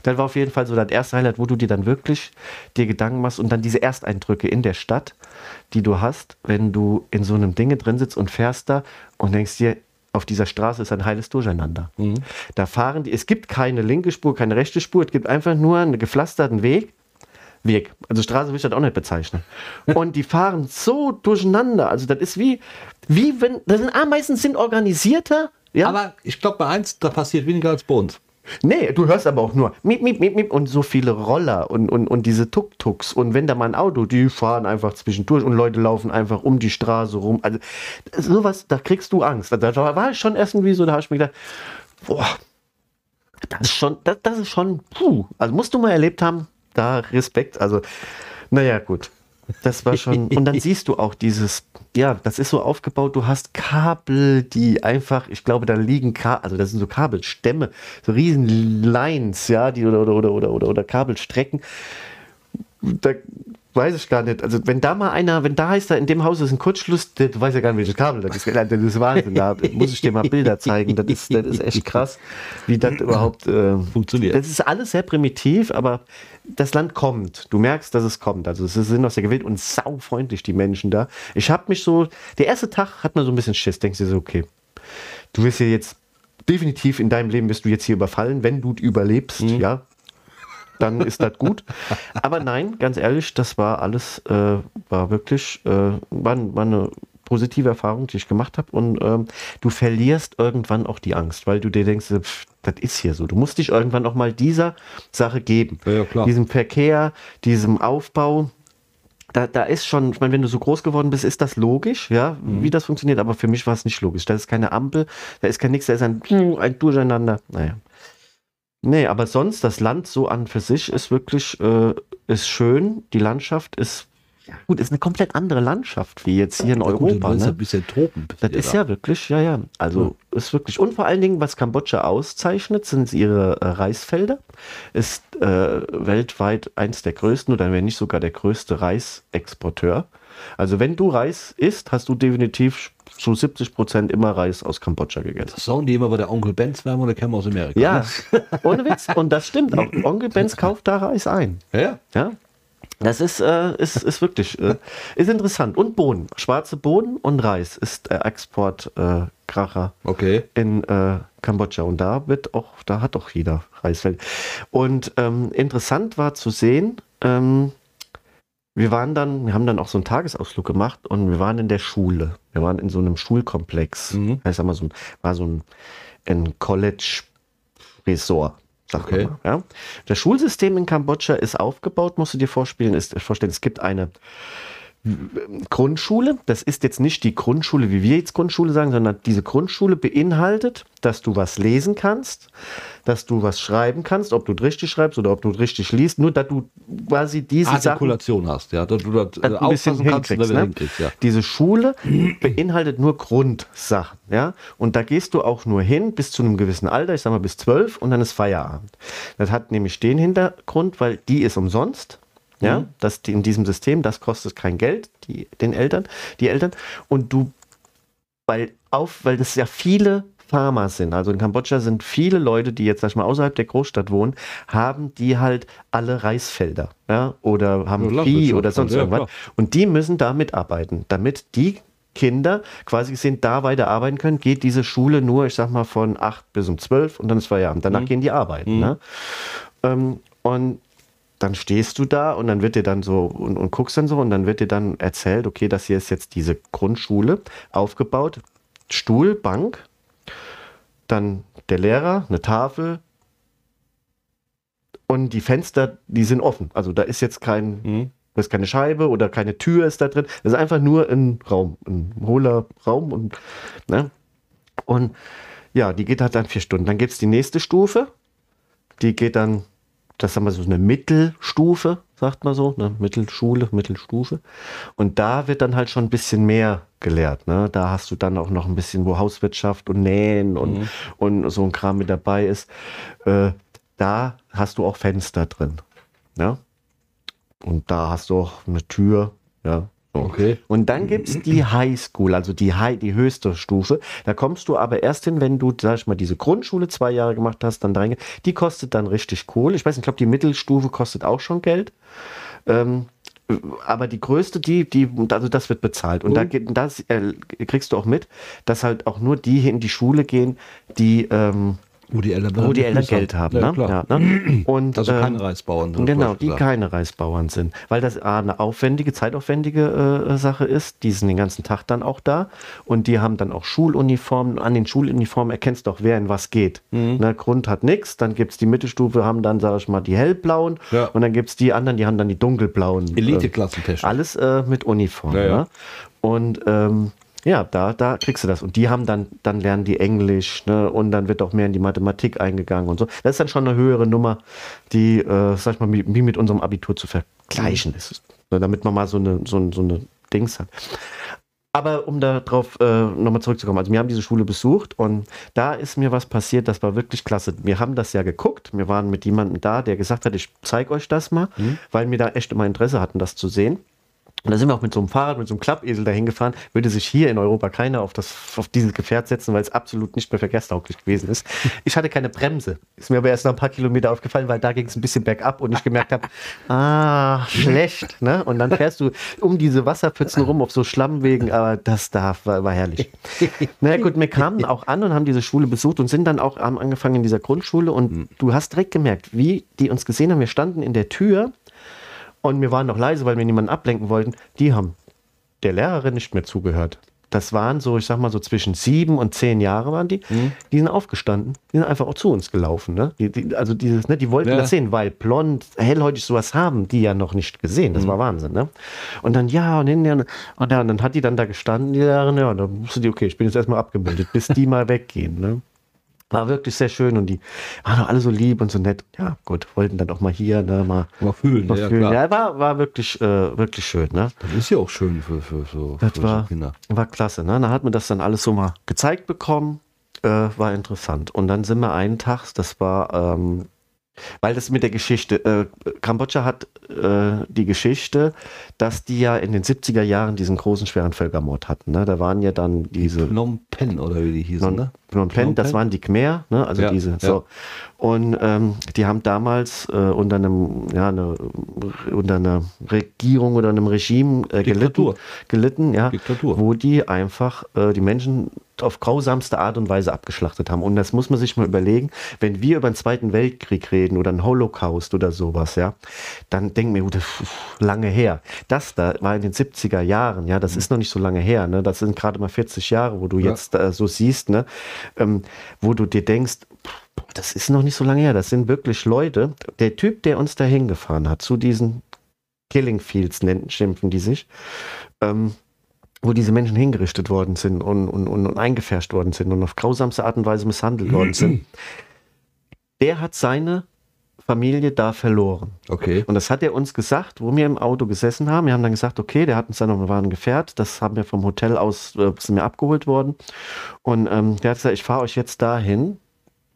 Speaker 1: Das war auf jeden Fall so das erste Highlight, wo du dir dann wirklich dir Gedanken machst und dann diese Ersteindrücke in der Stadt, die du hast, wenn du in so einem Dinge drin sitzt und fährst da und denkst dir, auf dieser Straße ist ein heiles Durcheinander. Da fahren die, es gibt keine linke Spur, keine rechte Spur, es gibt einfach nur einen gepflasterten Weg. Weg. Also Straße will ich das auch nicht bezeichnen. Und die fahren so durcheinander. Also das ist wie, wie wenn, das sind Ameisen sind organisierter. Ja?
Speaker 2: Aber ich glaube, bei eins, da passiert weniger als bei uns.
Speaker 1: Nee, du hörst aber auch nur miep, miep, miep, miep und so viele Roller und, und, und diese Tuk-Tuks. Und wenn da mal ein Auto, die fahren einfach zwischendurch und Leute laufen einfach um die Straße rum. Also sowas, da kriegst du Angst. Da, da war ich schon irgendwie so, da habe ich mir gedacht, boah, das ist schon, das, das ist schon, puh. Also musst du mal erlebt haben, da Respekt. Also, naja, gut. Das war schon. Und dann siehst du auch dieses, ja, das ist so aufgebaut, du hast Kabel, die einfach, ich glaube, da liegen Kabel, also das sind so Kabelstämme, so riesen Lines, ja, die oder oder oder oder oder, oder Kabelstrecken. Da weiß ich gar nicht. Also wenn da mal einer, wenn da heißt, da in dem Haus ist ein Kurzschluss, du weißt ja gar nicht, welches Kabel das ist. Das ist Wahnsinn. Da muss ich dir mal Bilder zeigen. Das ist, das ist echt krass, wie das überhaupt äh,
Speaker 2: Funktioniert.
Speaker 1: Das ist alles sehr primitiv, aber das Land kommt. Du merkst, dass es kommt. Also es sind aus der Gewalt und saufreundlich, die Menschen da. Ich habe mich so, der erste Tag hat man so ein bisschen Schiss. Denkst du so, okay, du wirst hier jetzt definitiv in deinem Leben wirst du jetzt hier überfallen, wenn du überlebst, ja. Dann ist das gut. Aber nein, ganz ehrlich, das war alles, äh, war wirklich, äh, war, war eine positive Erfahrung, die ich gemacht habe. Und ähm, du verlierst irgendwann auch die Angst, weil du dir denkst, pff, das ist hier so. Du musst dich irgendwann auch mal dieser Sache geben.
Speaker 2: Ja, ja, klar.
Speaker 1: Diesem Verkehr, diesem Aufbau. Da, da ist schon, ich meine, wenn du so groß geworden bist, ist das logisch, ja,
Speaker 2: Mhm.
Speaker 1: wie das funktioniert, aber für mich war es nicht logisch. Da ist keine Ampel, da ist kein nix, da ist ein, ein Durcheinander. Naja. Nee, aber sonst, das Land so an für sich ist wirklich, äh, ist schön. Die Landschaft ist, ja, gut, ist eine komplett andere Landschaft wie jetzt hier in Europa.
Speaker 2: das ist
Speaker 1: ne?
Speaker 2: ein bisschen Tropen.
Speaker 1: Das ist ja wirklich, ja, ja. Also ist wirklich. Und vor allen Dingen, was Kambodscha auszeichnet, sind ihre äh, Reisfelder. Ist äh, weltweit eins der größten oder wenn nicht sogar der größte Reisexporteur. Also wenn du Reis isst, hast du definitiv zu 70 Prozent immer Reis aus Kambodscha gegessen.
Speaker 2: Das sagen die immer, weil der Onkel Benz war und der kam aus Amerika.
Speaker 1: Ja, ohne Witz. Und das stimmt. Auch Onkel Benz kauft da Reis ein.
Speaker 2: ne? Ja.
Speaker 1: Ja. Das ist, äh, ist, ist wirklich äh, ist interessant. Und Bohnen. Schwarze Bohnen und Reis ist äh, Exportkracher
Speaker 2: Okay.
Speaker 1: in äh, Kambodscha. Und da wird auch, da hat auch jeder Reisfeld. Und ähm, interessant war zu sehen, ähm, wir waren dann, wir haben dann auch so einen Tagesausflug gemacht und wir waren in der Schule. Wir waren in so einem Schulkomplex.
Speaker 2: Mhm.
Speaker 1: Heißt mal so ein, war so ein, ein College-Resort. Sagt
Speaker 2: Okay.
Speaker 1: mal, ja? Das Schulsystem in Kambodscha ist aufgebaut, musst du dir vorstellen, ist, vorstellen, es gibt eine Grundschule. Das ist jetzt nicht die Grundschule, wie wir jetzt Grundschule sagen, sondern diese Grundschule beinhaltet, dass du was lesen kannst, dass du was schreiben kannst, ob du richtig schreibst oder ob du richtig liest, nur dass du quasi diese Sachen
Speaker 2: Artikulation hast, ja. Dass du das
Speaker 1: dass du
Speaker 2: äh,
Speaker 1: ein bisschen
Speaker 2: kannst
Speaker 1: hinkriegst, ne?
Speaker 2: hinkriegst, ja.
Speaker 1: Diese Schule beinhaltet nur Grundsachen, ja. Und da gehst du auch nur hin bis zu einem gewissen Alter, ich sag mal bis zwölf und dann ist Feierabend. Das hat nämlich den Hintergrund, weil die ist umsonst. Ja,
Speaker 2: Mhm.
Speaker 1: das die in diesem System, das kostet kein Geld, die, den Eltern, die Eltern. Und du, weil auf, weil das ja viele Farmers sind, also in Kambodscha sind viele Leute, die jetzt sag ich mal außerhalb der Großstadt wohnen, haben die halt alle Reisfelder, ja, oder haben
Speaker 2: Ja,
Speaker 1: Vieh oder sonst
Speaker 2: ja,
Speaker 1: irgendwas. Und die müssen da mitarbeiten, damit die Kinder quasi gesehen da weiter arbeiten können, geht diese Schule nur, ich sag mal, von 8 bis um 12 und dann ist Feierabend. Danach gehen die arbeiten. Ne? Ähm, und dann stehst du da und dann wird dir dann so und, und guckst dann so und dann wird dir dann erzählt, okay, das hier ist jetzt diese Grundschule aufgebaut. Stuhl, Bank, dann der Lehrer, eine Tafel und die Fenster, die sind offen. Also da ist jetzt kein,
Speaker 2: Mhm.
Speaker 1: da ist keine Scheibe oder keine Tür ist da drin. Das ist einfach nur ein Raum, ein hohler Raum und, ne? Und ja, die geht halt dann vier Stunden. Dann gibt es die nächste Stufe. Die geht dann, das haben wir so eine Mittelstufe, sagt man so, eine Mittelschule, Mittelstufe. Und da wird dann halt schon ein bisschen mehr gelehrt. Ne? Da hast du dann auch noch ein bisschen, wo Hauswirtschaft und Nähen und, und so ein Kram mit dabei ist. Äh, da hast du auch Fenster drin. Ja? Und da hast du auch eine Tür. Ja.
Speaker 2: Okay.
Speaker 1: Und dann gibt es die High School, also die, High, die höchste Stufe. Da kommst du aber erst hin, wenn du, sag ich mal, diese Grundschule zwei Jahre gemacht hast, dann rein. Die kostet dann richtig Kohle. Ich weiß nicht, ich glaube, die Mittelstufe kostet auch schon Geld. Ähm, aber die größte, die, die, also das wird bezahlt. Und da geht, das äh, kriegst du auch mit, dass halt auch nur die in die Schule gehen, die, ähm,
Speaker 2: Wo die Eltern,
Speaker 1: wo die Eltern Geld haben.
Speaker 2: Ja,
Speaker 1: ne? Ja, ne? Und,
Speaker 2: Also keine
Speaker 1: ähm,
Speaker 2: Reisbauern. du
Speaker 1: Genau, die
Speaker 2: gesagt.
Speaker 1: keine Reisbauern sind. Weil das A, eine aufwendige, zeitaufwendige äh, Sache ist. Die sind den ganzen Tag dann auch da. Und die haben dann auch Schuluniformen. An den Schuluniformen erkennst du auch, wer in was geht.
Speaker 2: Mhm.
Speaker 1: Ne, Grund hat nichts. Dann gibt es die Mittelstufe, haben dann, sag ich mal, die hellblauen.
Speaker 2: Ja.
Speaker 1: Und dann gibt es die anderen, die haben dann die dunkelblauen. äh,
Speaker 2: Elite-Klassentechnik.
Speaker 1: alles äh, mit Uniform. Ne? Und ähm, ja, da, da kriegst du das. Und die haben dann, dann lernen die Englisch, ne? Und dann wird auch mehr in die Mathematik eingegangen und so. Das ist dann schon eine höhere Nummer, die, äh, sag ich mal, wie, wie mit unserem Abitur zu vergleichen
Speaker 2: Mhm.
Speaker 1: ist. Ne, Damit man mal so eine, so, so eine Dings hat. Aber um darauf äh, nochmal zurückzukommen, also wir haben diese Schule besucht und da ist mir was passiert, das war wirklich klasse. Wir haben das ja geguckt, wir waren mit jemandem da, der gesagt hat, ich zeige euch das mal, weil wir da echt immer Interesse hatten, das zu sehen. Und da sind wir auch mit so einem Fahrrad, mit so einem Klappesel dahin gefahren. Würde sich hier in Europa keiner auf, das, auf dieses Gefährt setzen, weil es absolut nicht mehr verkehrstauglich gewesen ist. Ich hatte keine Bremse. Ist mir aber erst nach ein paar Kilometer aufgefallen, weil da ging es ein bisschen bergab und ich gemerkt habe, ah, schlecht. Ne? Und dann fährst du um diese Wasserpfützen rum auf so Schlammwegen, aber das da war, war herrlich. Na ja, gut, wir kamen auch an und haben diese Schule besucht und sind dann auch angefangen in dieser Grundschule und du hast direkt gemerkt, wie die uns gesehen haben. Wir standen in der Tür und wir waren noch leise, weil wir niemanden ablenken wollten. Die haben der Lehrerin nicht mehr zugehört. Das waren so, ich sag mal so zwischen sieben und zehn Jahre waren die. Die sind aufgestanden, die sind einfach auch zu uns gelaufen. Ne? Die, die, also dieses, ne, die wollten
Speaker 2: Ja.
Speaker 1: das sehen, weil blond, hellhäutig sowas haben die ja noch nicht gesehen. Das war Wahnsinn. Ne? Und dann ja und hin, und, und, dann hat die dann da gestanden, die Lehrerin, ja, und dann wusste die, okay, ich bin jetzt erstmal abgemeldet, bis die mal weggehen. Ne? War wirklich sehr schön und die waren auch alle so lieb und so nett. Ja, gut, wollten dann auch mal hier, ne, mal
Speaker 2: Mal fühlen,
Speaker 1: noch
Speaker 2: ja,
Speaker 1: fühlen. Ja, war, war wirklich, äh, wirklich schön, ne?
Speaker 2: Das ist ja auch schön für, für, so,
Speaker 1: Das
Speaker 2: für
Speaker 1: war,
Speaker 2: so Kinder.
Speaker 1: war klasse, ne? Da hat man das dann alles so mal gezeigt bekommen. Äh, war interessant. Und dann sind wir einen Tag, das war ähm, Weil das mit der Geschichte, äh, Kambodscha hat äh, die Geschichte, dass die ja in den 70er Jahren diesen großen, schweren Völkermord hatten. Ne? Da waren ja dann diese.
Speaker 2: Phnom Penh oder wie die hießen,
Speaker 1: Phnom,
Speaker 2: ne?
Speaker 1: Phnom Penh, das waren die Khmer, ne? also
Speaker 2: Ja,
Speaker 1: diese.
Speaker 2: ja.
Speaker 1: So. Und ähm, die haben damals äh, unter einem, ja, eine, unter einer Regierung oder einem Regime äh, gelitten, gelitten, ja,
Speaker 2: Diktatur.
Speaker 1: wo die einfach äh, die Menschen auf grausamste Art und Weise abgeschlachtet haben. Und das muss man sich mal überlegen, wenn wir über den Zweiten Weltkrieg reden oder einen Holocaust oder sowas, ja, dann denken wir, das ist lange her. Das da war in den 70er Jahren, ja, das ist noch nicht so lange her, ne? Das sind gerade mal 40 Jahre, wo du
Speaker 2: Ja.
Speaker 1: jetzt äh, so siehst, ne? Ähm, wo du dir denkst, das ist noch nicht so lange her, das sind wirklich Leute. Der Typ, der uns da hingefahren hat, zu diesen Killing Fields nennen, schimpfen die sich, ähm, wo diese Menschen hingerichtet worden sind und, und, und, und eingefärscht worden sind und auf grausamste Art und Weise misshandelt worden sind, der hat seine Familie da verloren.
Speaker 2: Okay.
Speaker 1: Und das hat er uns gesagt, wo wir im Auto gesessen haben. Wir haben dann gesagt, okay, der hat uns dann noch, wir waren ein Gefährt, das haben wir vom Hotel aus, äh, sind wir abgeholt worden. Und ähm, der hat gesagt, ich fahre euch jetzt dahin,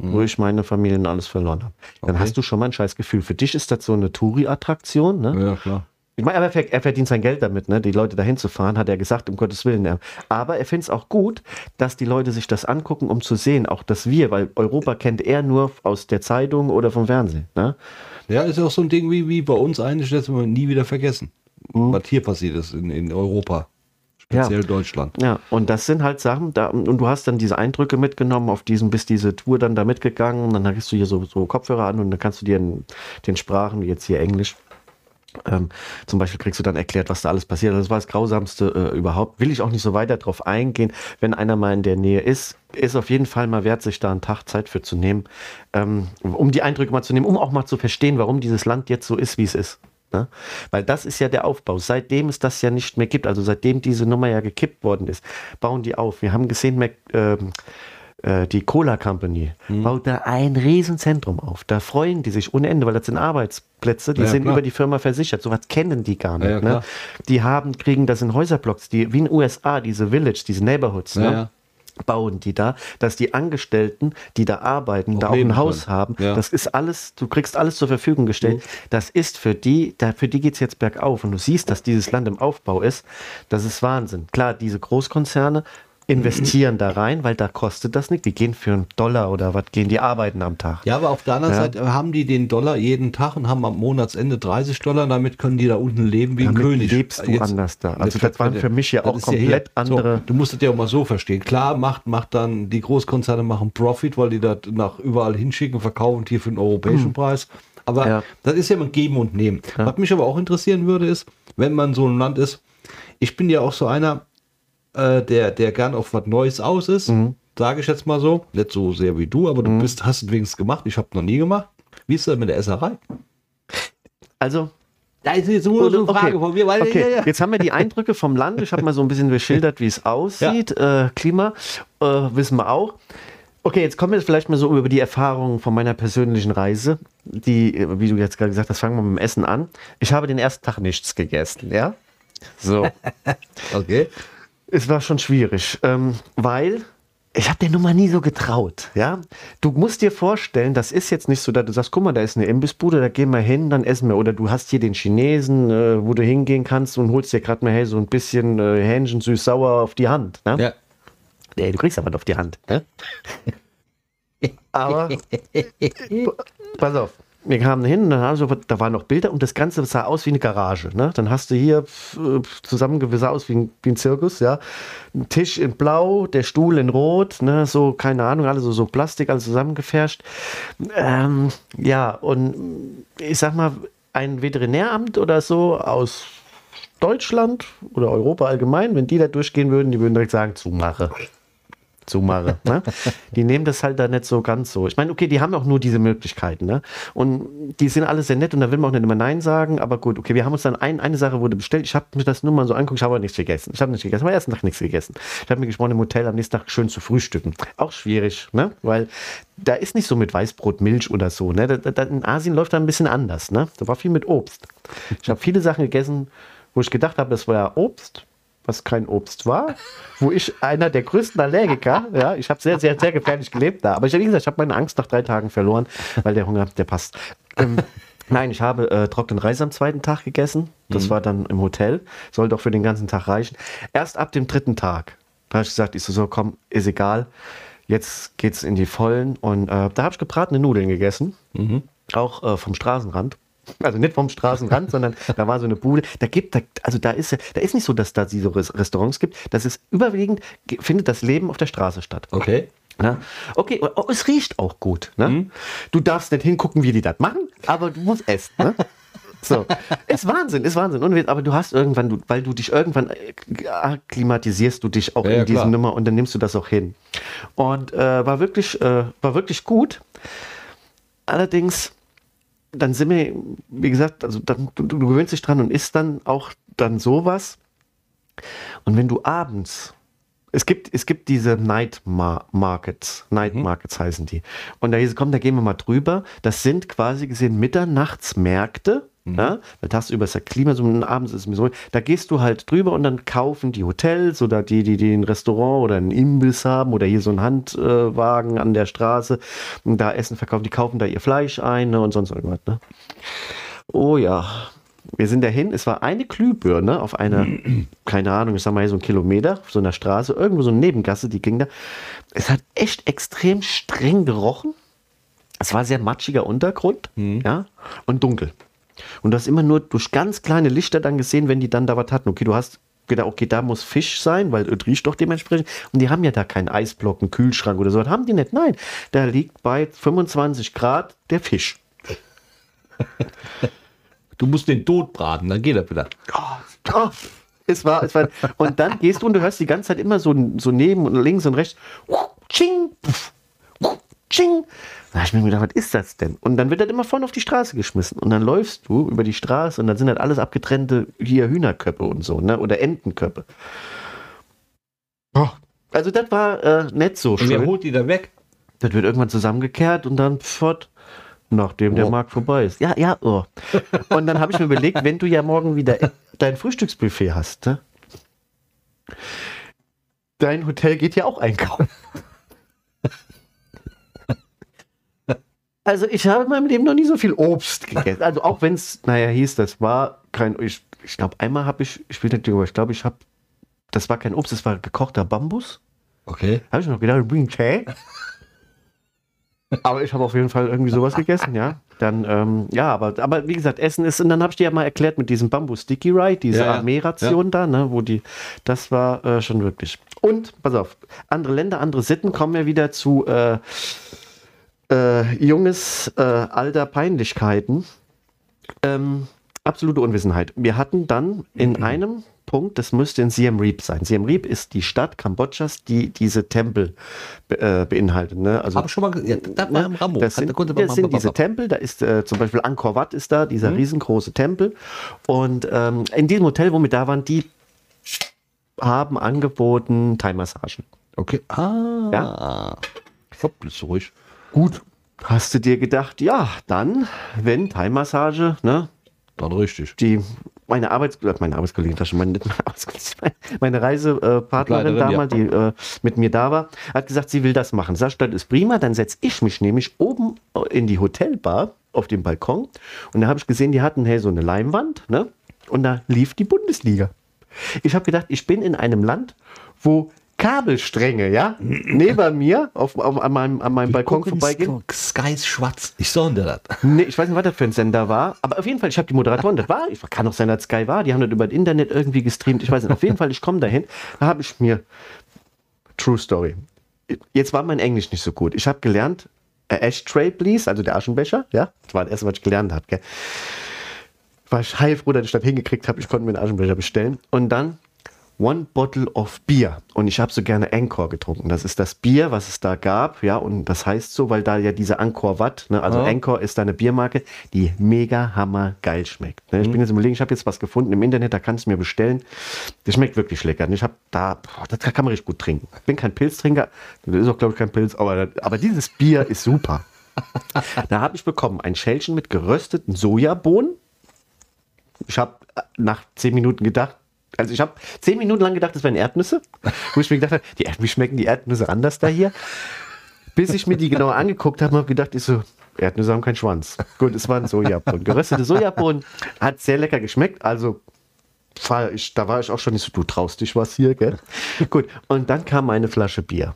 Speaker 1: wo ich meine Familie und alles verloren habe. Dann
Speaker 2: Mhm. Okay.
Speaker 1: hast du schon mal ein scheiß Gefühl. Für dich ist das so eine Touri-Attraktion, ne?
Speaker 2: Ja, klar.
Speaker 1: Ich meine, er, er verdient sein Geld damit, ne? die Leute dahin zu fahren, hat er gesagt, um Gottes Willen. Ja. Aber er findet es auch gut, dass die Leute sich das angucken, um zu sehen, auch dass wir, weil Europa kennt er nur aus der Zeitung oder vom Fernsehen. Ne?
Speaker 2: Ja, ist auch so ein Ding wie, wie bei uns eigentlich, das wir nie wieder vergessen.
Speaker 1: Mhm.
Speaker 2: Was hier passiert ist in, in Europa. Speziell Deutschland.
Speaker 1: Ja, und das sind halt Sachen, da, und du hast dann diese Eindrücke mitgenommen, auf diesen, bis diese Tour dann da mitgegangen, und dann hast du hier so, so Kopfhörer an und dann kannst du dir in den Sprachen, wie jetzt hier Englisch, ähm, zum Beispiel kriegst du dann erklärt, was da alles passiert. Das war das Grausamste äh, überhaupt. Will ich auch nicht so weiter drauf eingehen. Wenn einer mal in der Nähe ist, ist auf jeden Fall mal wert, sich da einen Tag Zeit für zu nehmen, ähm, um die Eindrücke mal zu nehmen, um auch mal zu verstehen, warum dieses Land jetzt so ist, wie es ist. Ne? Weil das ist ja der Aufbau. Seitdem es das ja nicht mehr gibt, also seitdem diese Nummer ja gekippt worden ist, bauen die auf. Wir haben gesehen, Mac, ähm, äh, die Cola Company
Speaker 2: Hm.
Speaker 1: baut da ein Riesenzentrum auf. Da freuen die sich ohne Ende, weil das sind Arbeitsplätze, die
Speaker 2: Ja,
Speaker 1: sind
Speaker 2: klar.
Speaker 1: über die Firma versichert. Sowas kennen die gar nicht.
Speaker 2: Ja,
Speaker 1: ne? Die haben, kriegen das in Häuserblocks, die, wie in den USA, diese Village, diese Neighborhoods. Ne? bauen die da, dass die Angestellten, die da arbeiten,
Speaker 2: Auch
Speaker 1: da auch ein Haus
Speaker 2: können.
Speaker 1: haben.
Speaker 2: Ja.
Speaker 1: Das ist alles, du kriegst alles zur Verfügung gestellt. Das ist für die, da, für die geht es jetzt bergauf. Und du siehst, dass dieses Land im Aufbau ist. Das ist Wahnsinn. Klar, diese Großkonzerne investieren da rein, weil da kostet das nicht. Die gehen für einen Dollar oder was gehen die arbeiten am Tag.
Speaker 2: Ja, aber auf der anderen
Speaker 1: Ja.
Speaker 2: Seite haben die den Dollar jeden Tag und haben am Monatsende 30 Dollar. Damit können die da unten leben wie ein
Speaker 1: Damit
Speaker 2: König.
Speaker 1: lebst du anders da. Also das waren für mich ja
Speaker 2: das
Speaker 1: auch komplett
Speaker 2: hier-
Speaker 1: andere-
Speaker 2: So, du musst es ja auch mal so verstehen. Klar macht, macht dann die Großkonzerne machen Profit, weil die das nach überall hinschicken, verkaufen hier für den europäischen Preis. Aber
Speaker 1: Hm. Ja.
Speaker 2: das ist ja mit Geben und Nehmen. Was mich aber auch interessieren würde, ist, wenn man so ein Land ist, ich bin ja auch so einer, äh, der, der gern auf was Neues aus ist,
Speaker 1: Mhm.
Speaker 2: sage ich jetzt mal so. Nicht so sehr wie du, aber du bist, hast es wenigstens gemacht. Ich habe noch nie gemacht. Wie ist das mit der Esserei?
Speaker 1: Also
Speaker 2: Da ist jetzt nur so eine Frage von mir, weil
Speaker 1: okay.
Speaker 2: ja, ja.
Speaker 1: jetzt haben wir die Eindrücke vom Land. Ich habe mal so ein bisschen beschildert, wie es aussieht. Äh, Klima äh, wissen wir auch. Okay, jetzt kommen wir vielleicht mal so über die Erfahrungen von meiner persönlichen Reise, die, wie du jetzt gerade gesagt hast, fangen wir mit dem Essen an. Ich habe den ersten Tag nichts gegessen, ja? So.
Speaker 2: Okay.
Speaker 1: Es war schon schwierig, ähm, weil ich habe der Nummer nie so getraut. Ja, du musst dir vorstellen, das ist jetzt nicht so, dass du sagst, guck mal, da ist eine Imbissbude, da gehen wir hin, dann essen wir. Oder du hast hier den Chinesen, äh, wo du hingehen kannst und holst dir gerade mal hey, so ein bisschen äh, Hähnchen süß-sauer auf die Hand. Ne?
Speaker 2: Ja.
Speaker 1: Nee, du kriegst aber nicht auf die Hand. Ne? aber pass auf. Wir kamen hin, dann haben so, da waren noch Bilder und das Ganze sah aus wie eine Garage. Ne? Dann hast du hier äh, zusammengewiesen aus wie ein, wie ein Zirkus, ja. Ein Tisch in Blau, der Stuhl in Rot, ne? so, keine Ahnung, alles so, so Plastik, alles zusammengefärscht. Ähm, ja, und ich sag mal, ein Veterinäramt oder so aus Deutschland oder Europa allgemein, wenn die da durchgehen würden, die würden direkt sagen, zumache. Zumache. Ne? Die nehmen das halt da nicht so ganz so. Ich meine, okay, die haben auch nur diese Möglichkeiten. Ne? Und die sind alle sehr nett und da will man auch nicht immer Nein sagen. Aber gut, okay, wir haben uns dann ein, eine Sache wurde bestellt. Ich habe mir das nur mal so angeguckt, ich habe nichts gegessen. Ich habe nichts gegessen, am ersten Tag nichts gegessen. Ich habe mir gesprochen, im Hotel am nächsten Tag schön zu frühstücken. Auch schwierig, ne? weil da ist nicht so mit Weißbrot, Milch oder so. Ne? Da, da, in Asien läuft da ein bisschen anders. Ne? Da war viel mit Obst. Ich habe viele Sachen gegessen, wo ich gedacht habe, das war ja Obst, was kein Obst war, wo ich einer der größten Allergiker, ja, ich habe sehr, sehr, sehr gefährlich gelebt da. Aber ich, wie gesagt, ich habe meine Angst nach drei Tagen verloren, weil der Hunger, der passt. Ähm, Nein, ich habe äh, trockenen Reis am zweiten Tag gegessen. Das mhm. war dann im Hotel. Soll doch für den ganzen Tag reichen. Erst ab dem dritten Tag, da habe ich gesagt, ich so, so, komm, ist egal. Jetzt geht's in die Vollen. Und äh, da habe ich gebratene Nudeln gegessen. Mhm. Auch äh, vom Straßenrand. Also nicht vom Straßenrand, sondern da war so eine Bude. Da gibt, da, also da ist, da ist nicht so, dass da diese Restaurants gibt. Das ist überwiegend, findet das Leben auf der Straße statt.
Speaker 2: Okay.
Speaker 1: Ne? Okay, oh, es riecht auch gut. Ne? Mhm. Du darfst nicht hingucken, wie die das machen, aber du musst essen. Ne? So, ist Wahnsinn, ist Wahnsinn. Und, aber du hast irgendwann, du, weil du dich irgendwann äh, akklimatisierst du dich auch ja, in ja, diesem Nummer und dann nimmst du das auch hin. Und äh, war wirklich, äh, war wirklich gut. Allerdings, dann sind wir, wie gesagt, also dann, du, du gewöhnst dich dran und isst dann auch dann sowas. Und wenn du abends es gibt, es gibt diese Night Markets. Night mhm. Markets heißen die. Und da hieß es, komm, da gehen wir mal drüber. Das sind quasi gesehen Mitternachtsmärkte. Mhm. Ja, weil tagsüber ist ja Klima, so abends ist es mir so. Da gehst du halt drüber und dann kaufen die Hotels oder die, die, die ein Restaurant oder einen Imbiss haben oder hier so einen Handwagen an der Straße und da Essen verkaufen, die kaufen da ihr Fleisch ein ne, und sonst irgendwas. Ne? Oh ja, wir sind dahin, es war eine Glühbirne auf einer, keine Ahnung, ich sag mal so einen Kilometer, auf so einer Straße, irgendwo so eine Nebengasse, die ging da. Es hat echt extrem streng gerochen. Es war sehr matschiger Untergrund, mhm. ja, und dunkel. Und du hast immer nur durch ganz kleine Lichter dann gesehen, wenn die dann da was hatten. Okay, du hast gedacht, okay, da muss Fisch sein, weil es riecht doch dementsprechend. Und die haben ja da keinen Eisblock, einen Kühlschrank oder so. Das haben die nicht. Nein, da liegt bei 25 Grad der Fisch.
Speaker 2: Du musst den Tod braten, dann geht er wieder.
Speaker 1: Oh, oh, es war, es war, und dann gehst du und du hörst die ganze Zeit immer so, so neben und links und rechts. Ching, ching. Da habe ich mir gedacht, was ist das denn? Und dann wird das immer vorne auf die Straße geschmissen. Und dann läufst du über die Straße und dann sind halt alles abgetrennte hier Hühnerköpfe und so, ne? Oder Entenköpfe. Oh. Also das war äh, nicht so
Speaker 2: schön. Und wer holt die da weg?
Speaker 1: Das wird irgendwann zusammengekehrt und dann fort nachdem oh. der Markt vorbei ist. Ja, ja, oh. Und dann habe ich mir überlegt, wenn du ja morgen wieder dein Frühstücksbuffet hast, ne? dein Hotel geht ja auch einkaufen. Also ich habe in meinem Leben noch nie so viel Obst gegessen. Also auch wenn es, naja, hieß, das war kein, ich, ich glaube einmal habe ich, ich will nicht drüber, ich glaube ich habe, das war kein Obst, das war gekochter Bambus.
Speaker 2: Okay.
Speaker 1: Habe ich noch gedacht, bring Tee. Aber ich habe auf jeden Fall irgendwie sowas gegessen, ja. Dann, ähm, ja, aber, aber wie gesagt, Essen ist, und dann habe ich dir ja mal erklärt mit diesem Bambus Sticky Ride, diese ja, Armeeration ja. da, ne, wo die, das war äh, schon wirklich. Und, pass auf, andere Länder, andere Sitten kommen ja wieder zu äh, äh, junges äh, Alter Peinlichkeiten. Ähm, absolute Unwissenheit. Wir hatten dann in mhm. einem Punkt, das müsste in Siem Reap sein. Siem Reap ist die Stadt Kambodschas, die diese Tempel äh, beinhaltet. Ne? Also,
Speaker 2: Aber schon mal, ja, da war im Rambo.
Speaker 1: Das sind, das sind diese Tempel, da ist äh, zum Beispiel Angkor Wat ist da, dieser mhm. riesengroße Tempel. Und ähm, in diesem Hotel, wo wir da waren, die haben angeboten Thai-Massagen.
Speaker 2: Okay. Ah. Ja. Hopp, ist ruhig.
Speaker 1: Gut. Hast du dir gedacht, ja, dann, wenn Thai-Massage, ne?
Speaker 2: Dann richtig.
Speaker 1: Die meine Arbeits meine Arbeitskollegin, das schon meine, meine Reisepartnerin damals, ja. die äh, mit mir da war, hat gesagt, sie will das machen. Sag, das ist prima, dann setze ich mich nämlich oben in die Hotelbar auf dem Balkon und da habe ich gesehen, die hatten hey, so eine Leinwand, ne? Und da lief die Bundesliga. Ich habe gedacht, ich bin in einem Land, wo Kabelstränge, ja, neben mir auf, auf, an meinem, an meinem Balkon vorbeigehen.
Speaker 2: Sky ist schwarz. Ich sonde das.
Speaker 1: Nee, ich weiß nicht, was das für ein Sender war, aber auf jeden Fall, ich habe die Moderatoren, das war, ich kann auch sein, dass Sky war, die haben das über das Internet irgendwie gestreamt, ich weiß nicht, auf jeden Fall, ich komme dahin, da habe ich mir, True Story, jetzt war mein Englisch nicht so gut, ich habe gelernt, Ashtray, please, also der Aschenbecher, ja, das war das erste, was ich gelernt habe, gell. War ich heilfroh, dass ich das hingekriegt habe, ich konnte mir einen Aschenbecher bestellen und dann One Bottle of Beer. Und ich habe so gerne Anchor getrunken. Das ist das Bier, was es da gab. Ja, und das heißt so, weil da ja diese Anchor Watt, ne, also oh. Anchor ist da eine Biermarke, die mega hammer geil schmeckt. Ne? Ich mhm. bin jetzt überlegen, ich habe jetzt was gefunden im Internet, da kannst du mir bestellen. Das schmeckt wirklich lecker. Und ich habe da, boah, das kann man richtig gut trinken. Ich bin kein Pilztrinker, das ist auch, glaube ich, kein Pilz, aber, aber dieses Bier ist super. da habe ich bekommen ein Schälchen mit gerösteten Sojabohnen. Ich habe nach zehn Minuten gedacht, Also ich habe zehn Minuten lang gedacht, das wären Erdnüsse. Wo ich mir gedacht habe, wie schmecken die Erdnüsse anders da hier? Bis ich mir die genauer angeguckt habe, habe ich gedacht, ich so, Erdnüsse haben keinen Schwanz. Gut, es waren Sojabohnen. Geröstete Sojabohnen hat sehr lecker geschmeckt. Also ich, da war ich auch schon nicht so, du traust dich was hier, gell? Gut, und dann kam eine Flasche Bier.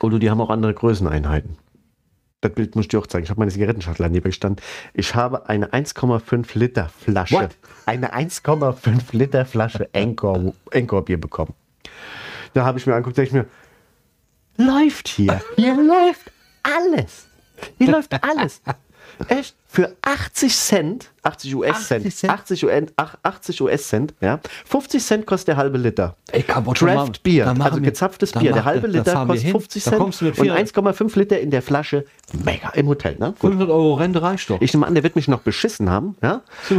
Speaker 1: Und die haben auch andere Größeneinheiten. Das Bild muss ich dir auch zeigen. Ich habe meine Zigarettenschachtel daneben gestanden. Ich habe eine 1,5 Liter Flasche,
Speaker 2: What?
Speaker 1: eine 1,5 Liter Flasche Encore, Encore Bier bekommen. Da habe ich mir angeguckt, denke ich mir, läuft hier. Hier läuft alles. Hier läuft alles. Echt? Für 80 Cent, 80 US-Cent,
Speaker 2: 80 Cent?
Speaker 1: 80 US, ach, 80 US-Cent, ja. 50 Cent kostet der halbe Liter.
Speaker 2: Ey,
Speaker 1: Draft Bier, also gezapftes Bier. Der halbe Liter kostet
Speaker 2: hin.
Speaker 1: 50
Speaker 2: Da
Speaker 1: Cent und
Speaker 2: vier-
Speaker 1: 1,5 Liter in der Flasche. Mega im Hotel, ne? Gut.
Speaker 2: 500 Euro Rente reicht doch.
Speaker 1: Ich nehme an, der wird mich noch beschissen haben, ja? Äh,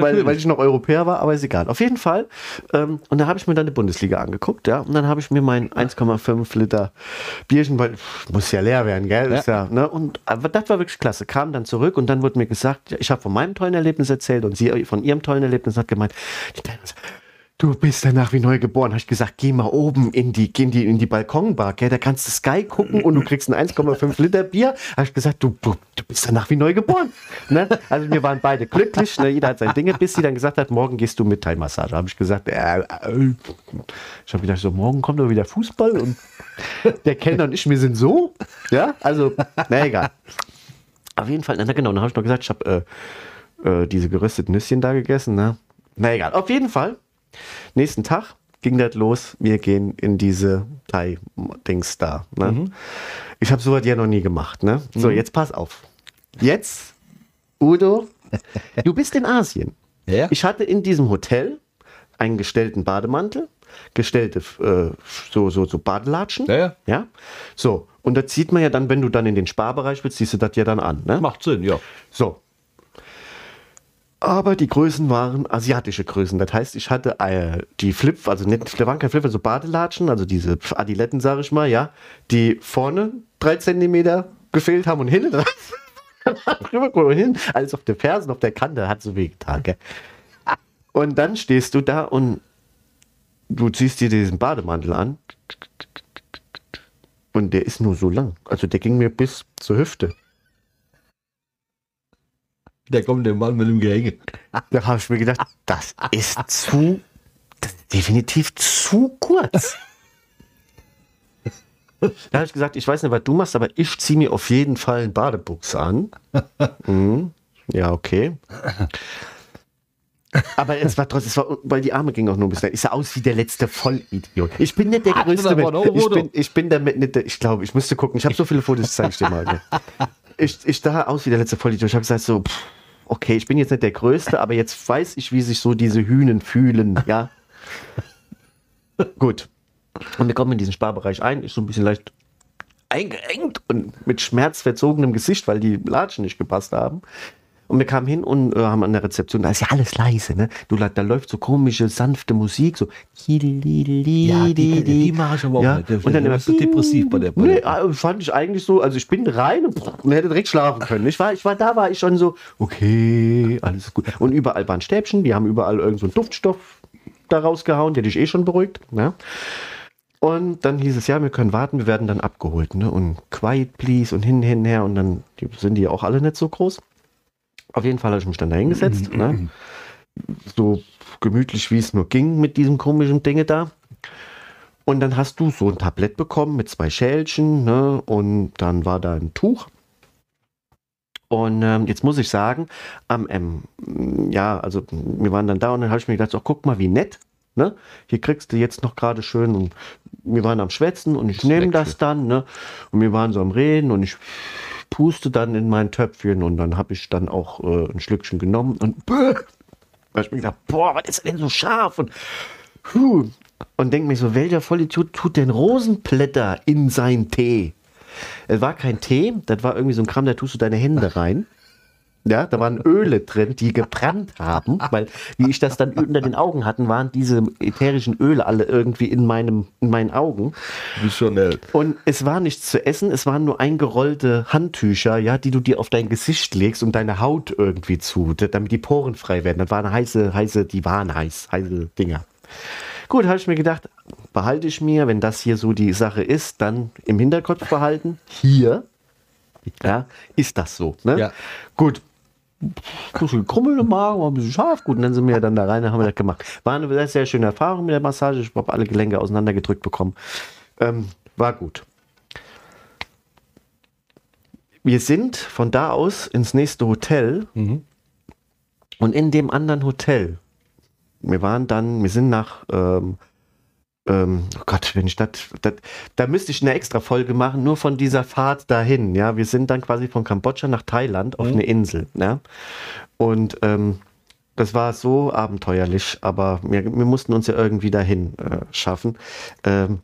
Speaker 1: weil, weil ich noch Europäer war, aber ist egal. Auf jeden Fall. Ähm, und da habe ich mir dann die Bundesliga angeguckt, ja. Und dann habe ich mir mein 1,5 Liter Bierchen, weil muss ja leer werden, gell? Ist ja, ne? Und aber das war wirklich klasse. Kam dann zurück und dann wurde mir gesagt, ich habe von meinem tollen Erlebnis erzählt und sie von ihrem tollen Erlebnis hat gemeint, die Kleine Du bist danach wie neu geboren. Habe ich gesagt, geh mal oben in die, in die, in die Balkonbar, gell? da kannst du Sky gucken und du kriegst ein 1,5 Liter Bier. Habe ich gesagt, du, du, du bist danach wie neu geboren. Ne? Also wir waren beide glücklich, ne? jeder hat sein Ding, bis sie dann gesagt hat, morgen gehst du mit Thai-Massage. Habe ich gesagt, äh, äh, ich habe gedacht, so morgen kommt doch wieder Fußball und der Kellner und ich, wir sind so. Ja, also, na egal. Auf jeden Fall, na genau, dann habe ich noch gesagt, ich habe äh, äh, diese gerösteten Nüsschen da gegessen. Ne? Na egal, auf jeden Fall. Nächsten Tag ging das los. Wir gehen in diese Thai-Dings da. Ne? Ich habe sowas ja noch nie gemacht. Ne? So, jetzt pass auf. Jetzt, Udo, du bist in Asien.
Speaker 2: Ja.
Speaker 1: Ich hatte in diesem Hotel einen gestellten Bademantel, gestellte äh, so, so, so Badelatschen.
Speaker 2: Ja, ja.
Speaker 1: ja. So, und das sieht man ja dann, wenn du dann in den Sparbereich willst, siehst du das ja dann an. Ne?
Speaker 2: Macht Sinn, ja.
Speaker 1: So. Aber die Größen waren asiatische Größen. Das heißt, ich hatte äh, die Flip, also nicht, waren keine Flip, also Badelatschen, also diese Adiletten, sage ich mal, ja, die vorne drei Zentimeter gefehlt haben und hinten drüber hin, alles auf der Fersen, auf der Kante, hat so wehgetan, gell? Und dann stehst du da und du ziehst dir diesen Bademantel an und der ist nur so lang. Also der ging mir bis zur Hüfte.
Speaker 2: Der kommt der Mann mit dem Gehänge.
Speaker 1: Da habe ich mir gedacht, das ist zu, das ist definitiv zu kurz. Da habe ich gesagt, ich weiß nicht, was du machst, aber ich ziehe mir auf jeden Fall einen Badebuchs an. Mhm. Ja, okay. Aber es war trotzdem, es war, weil die Arme gingen auch nur ein bisschen. Ich sah aus wie der letzte Vollidiot. Ich bin nicht der
Speaker 2: Ach,
Speaker 1: größte Mensch.
Speaker 2: doch
Speaker 1: Ich bin, ich bin damit nicht der, ich glaube, ich müsste gucken. Ich habe so viele Fotos, das zeige ich dir mal. Ne? Ich, ich sah aus wie der letzte Vollidiot. Ich habe gesagt so, pff, okay, ich bin jetzt nicht der Größte, aber jetzt weiß ich, wie sich so diese Hühnen fühlen, ja. Gut. Und wir kommen in diesen Sparbereich ein, ist so ein bisschen leicht eingeengt und mit schmerzverzogenem Gesicht, weil die Latschen nicht gepasst haben. Und wir kamen hin und äh, haben an der Rezeption, da ist ja alles leise, ne? Du, da, läuft so komische, sanfte Musik, so.
Speaker 2: Ja, die, die, die mache ich aber auch
Speaker 1: Ja,
Speaker 2: nicht.
Speaker 1: Und dann immer
Speaker 2: so depressiv bei der- bei
Speaker 1: nee, äh, fand ich eigentlich so, also ich bin rein und, hätte direkt schlafen können. Ich war, ich war da, war ich schon so, okay, alles gut. Und überall waren Stäbchen, die haben überall irgend so einen Duftstoff da rausgehauen, der dich eh schon beruhigt. Ne? Und dann hieß es, ja, wir können warten, wir werden dann abgeholt. Ne? Und quiet please und hin, hin, her. Und dann die, sind die auch alle nicht so groß. Auf jeden Fall habe ich mich dann da hingesetzt. ne? So gemütlich, wie es nur ging mit diesem komischen Dinge da. Und dann hast du so ein Tablett bekommen mit zwei Schälchen, ne? Und dann war da ein Tuch. Und ähm, jetzt muss ich sagen, am, ähm, ja, also wir waren dann da und dann habe ich mir gedacht, so, guck mal, wie nett. Ne? Hier kriegst du jetzt noch gerade schön und wir waren am Schwätzen und ich nehme das dann, ne? Und wir waren so am Reden und ich puste dann in mein Töpfchen und dann habe ich dann auch äh, ein Schlückchen genommen und bäh, hab ich mir gedacht, boah, was ist denn so scharf und puh. Und denk mir so, welcher Vollidiot tut denn Rosenblätter in sein Tee? Es war kein Tee, das war irgendwie so ein Kram, da tust du deine Hände rein. Ja, da waren Öle drin, die gebrannt haben, weil, wie ich das dann unter den Augen hatten, waren diese ätherischen Öle alle irgendwie in, meinem, in meinen Augen.
Speaker 2: Nett.
Speaker 1: Und es war nichts zu essen, es waren nur eingerollte Handtücher, ja, die du dir auf dein Gesicht legst und deine Haut irgendwie zu, damit die Poren frei werden. Das waren heiße, heiße, die waren heiß, heiße Dinger. Gut, habe ich mir gedacht, behalte ich mir, wenn das hier so die Sache ist, dann im Hinterkopf behalten. Hier, ja, ist das so. Ne?
Speaker 2: Ja.
Speaker 1: Gut. Ein bisschen Krummel im Magen, war ein bisschen scharf. Gut, und dann sind wir dann da rein, dann haben wir das gemacht. War eine sehr, sehr schöne Erfahrung mit der Massage. Ich habe alle Gelenke auseinandergedrückt bekommen. Ähm, war gut. Wir sind von da aus ins nächste Hotel. Und in dem anderen Hotel, wir waren dann, wir sind nach, ähm, ähm, oh Gott, wenn ich das, da müsste ich eine extra Folge machen, nur von dieser Fahrt dahin. Ja, wir sind dann quasi von Kambodscha nach Thailand auf eine Insel. Ja, und ähm, das war so abenteuerlich, aber wir, wir mussten uns ja irgendwie dahin äh, schaffen. Ähm,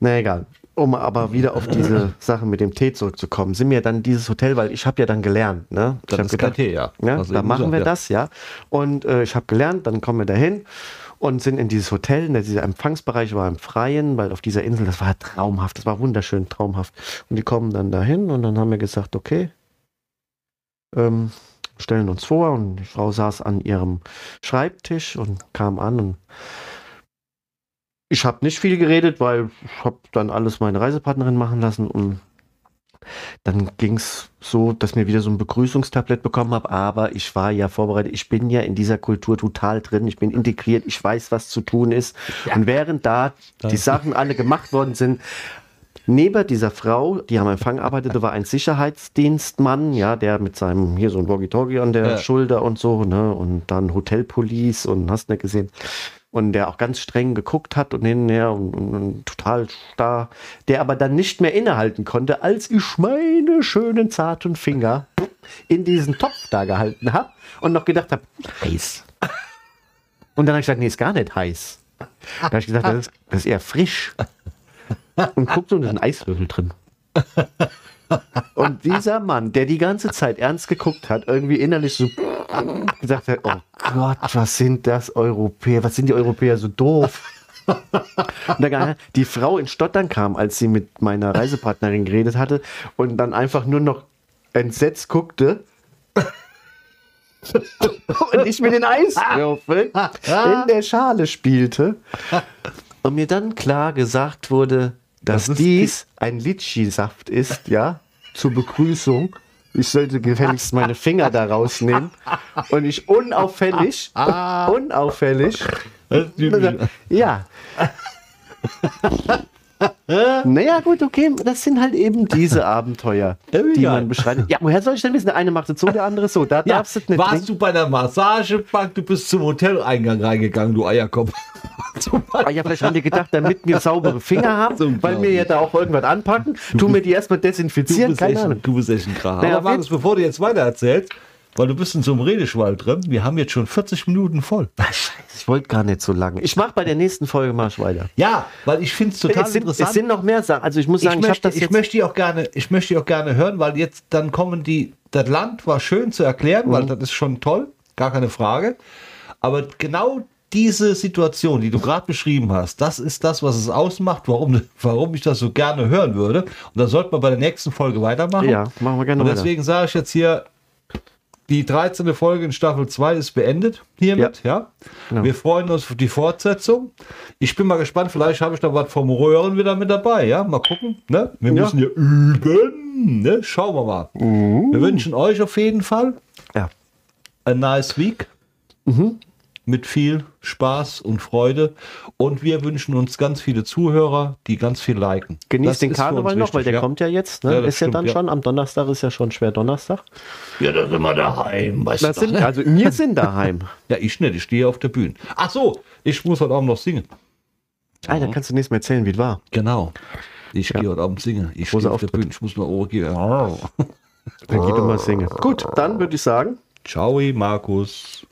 Speaker 1: na egal. Um aber wieder auf diese Sache mit dem Tee zurückzukommen, sind wir dann dieses Hotel, weil ich habe ja dann gelernt, ne? Ich
Speaker 2: Das ist kein Tee, ja.
Speaker 1: ja,
Speaker 2: Also
Speaker 1: da machen wir
Speaker 2: ja.
Speaker 1: das, ja. Und äh, ich habe gelernt, dann kommen wir dahin und sind in dieses Hotel. Und dieser Empfangsbereich war im Freien, weil auf dieser Insel, das war traumhaft, das war wunderschön traumhaft. Und die kommen dann dahin und dann haben wir gesagt, okay, ähm, stellen uns vor und die Frau saß an ihrem Schreibtisch und kam an und ich habe nicht viel geredet, weil ich habe dann alles meine Reisepartnerin machen lassen und dann ging es so, dass mir wieder so ein Begrüßungstablett bekommen habe, aber ich war ja vorbereitet, ich bin ja in dieser Kultur total drin, ich bin integriert, ich weiß, was zu tun ist. Und während da die Sachen alle gemacht worden sind, Neben dieser Frau, die am Empfang arbeitete, war ein Sicherheitsdienstmann, ja, der mit seinem, hier so ein Walkie-Talkie an der
Speaker 2: Ja.
Speaker 1: Schulter und so, ne, und dann Hotelpolice und hast nicht gesehen. Und der auch ganz streng geguckt hat und hinher und, und, und total starr, der aber dann nicht mehr innehalten konnte, als ich meine schönen zarten Finger in diesen Topf da gehalten habe und noch gedacht habe, heiß. Und dann habe ich gesagt, nee, ist gar nicht heiß. Da habe ich gesagt, das ist, das ist eher frisch. Und guckt so, da ist ein Eiswürfel drin. Und dieser Mann, der die ganze Zeit ernst geguckt hat, irgendwie innerlich so gesagt hat, oh Gott, was sind das Europäer, was sind die Europäer so doof? Und dann, die Frau in Stottern kam, als sie mit meiner Reisepartnerin geredet hatte und dann einfach nur noch entsetzt guckte. und ich mit den Eiswürfeln in der Schale spielte. Und mir dann klar gesagt wurde, dass
Speaker 2: Das
Speaker 1: dies ein Litschi-Saft ist, ja, zur Begrüßung. Ich sollte gefälligst meine Finger da rausnehmen. Und ich unauffällig, unauffällig, ja. Naja, gut, okay, das sind halt eben diese Abenteuer, die man beschreibt. Ja, woher soll ich denn wissen? Der eine macht es so, der andere so. Da
Speaker 2: Ja,
Speaker 1: darfst du nicht
Speaker 2: warst
Speaker 1: trinken.
Speaker 2: du bei der Massagebank, du bist zum Hoteleingang reingegangen, du Eierkopf.
Speaker 1: Ah, ja, vielleicht haben die gedacht, damit wir saubere Finger haben,
Speaker 2: So
Speaker 1: weil wir ja da auch irgendwas anpacken, tun wir die erstmal desinfizieren, keine
Speaker 2: echt,
Speaker 1: Ahnung.
Speaker 2: du bist echt ein Kram.
Speaker 1: Naja,
Speaker 2: Aber Markus, bevor du jetzt weiter erzählst, weil du bist in so einem Redeschwall drin, wir haben jetzt schon 40 Minuten voll.
Speaker 1: Ich wollte gar nicht so lange. Ich mache bei der nächsten Folge ich weiter.
Speaker 2: Ja, weil ich finde es total
Speaker 1: Es sind,
Speaker 2: interessant.
Speaker 1: es sind noch mehr Sachen. Also ich muss sagen,
Speaker 2: ich,
Speaker 1: ich,
Speaker 2: möchte,
Speaker 1: das
Speaker 2: ich
Speaker 1: jetzt.
Speaker 2: möchte die auch gerne, ich möchte die auch gerne hören, weil jetzt dann kommen die. Das Land war schön zu erklären,
Speaker 1: Mhm.
Speaker 2: weil das ist schon toll, gar keine Frage. Aber genau diese Situation, die du gerade beschrieben hast, das ist das, was es ausmacht, warum, warum ich das so gerne hören würde. Und da sollten wir bei der nächsten Folge weitermachen.
Speaker 1: ja, machen wir gerne
Speaker 2: Und deswegen sage ich jetzt hier, die 13. Folge in Staffel 2 ist beendet hiermit, ja.
Speaker 1: Genau.
Speaker 2: Wir freuen uns auf die Fortsetzung. Ich bin mal gespannt, vielleicht habe ich da was vom Röhren wieder mit dabei, ja. Mal gucken, ne? Wir
Speaker 1: Ja.
Speaker 2: müssen ja üben, ne? Schauen wir mal. Wir wünschen euch auf jeden Fall
Speaker 1: Ja.
Speaker 2: a nice week.
Speaker 1: Mhm.
Speaker 2: Mit viel Spaß und Freude. Und wir wünschen uns ganz viele Zuhörer, die ganz viel liken.
Speaker 1: Genießt den Karneval noch, weil der
Speaker 2: ja.
Speaker 1: kommt ja jetzt. Ne?
Speaker 2: Ja,
Speaker 1: ist ja
Speaker 2: stimmt,
Speaker 1: dann
Speaker 2: ja.
Speaker 1: schon. Am Donnerstag ist ja schon schwer Donnerstag.
Speaker 2: Ja, da sind wir daheim. Weißt
Speaker 1: Das
Speaker 2: du
Speaker 1: sind, also wir sind daheim.
Speaker 2: Ja, ich nicht, ich stehe auf der Bühne. Ach so, ich muss heute Abend noch singen.
Speaker 1: Ah, dann kannst du nächstes Mal erzählen, wie es war.
Speaker 2: Genau. Ich gehe heute Abend singen. Ich stehe auf der. Bühne. Ich muss mal Ohr gehen.
Speaker 1: Dann geht du mal singen. Gut, dann würde ich sagen,
Speaker 2: Ciao, Markus.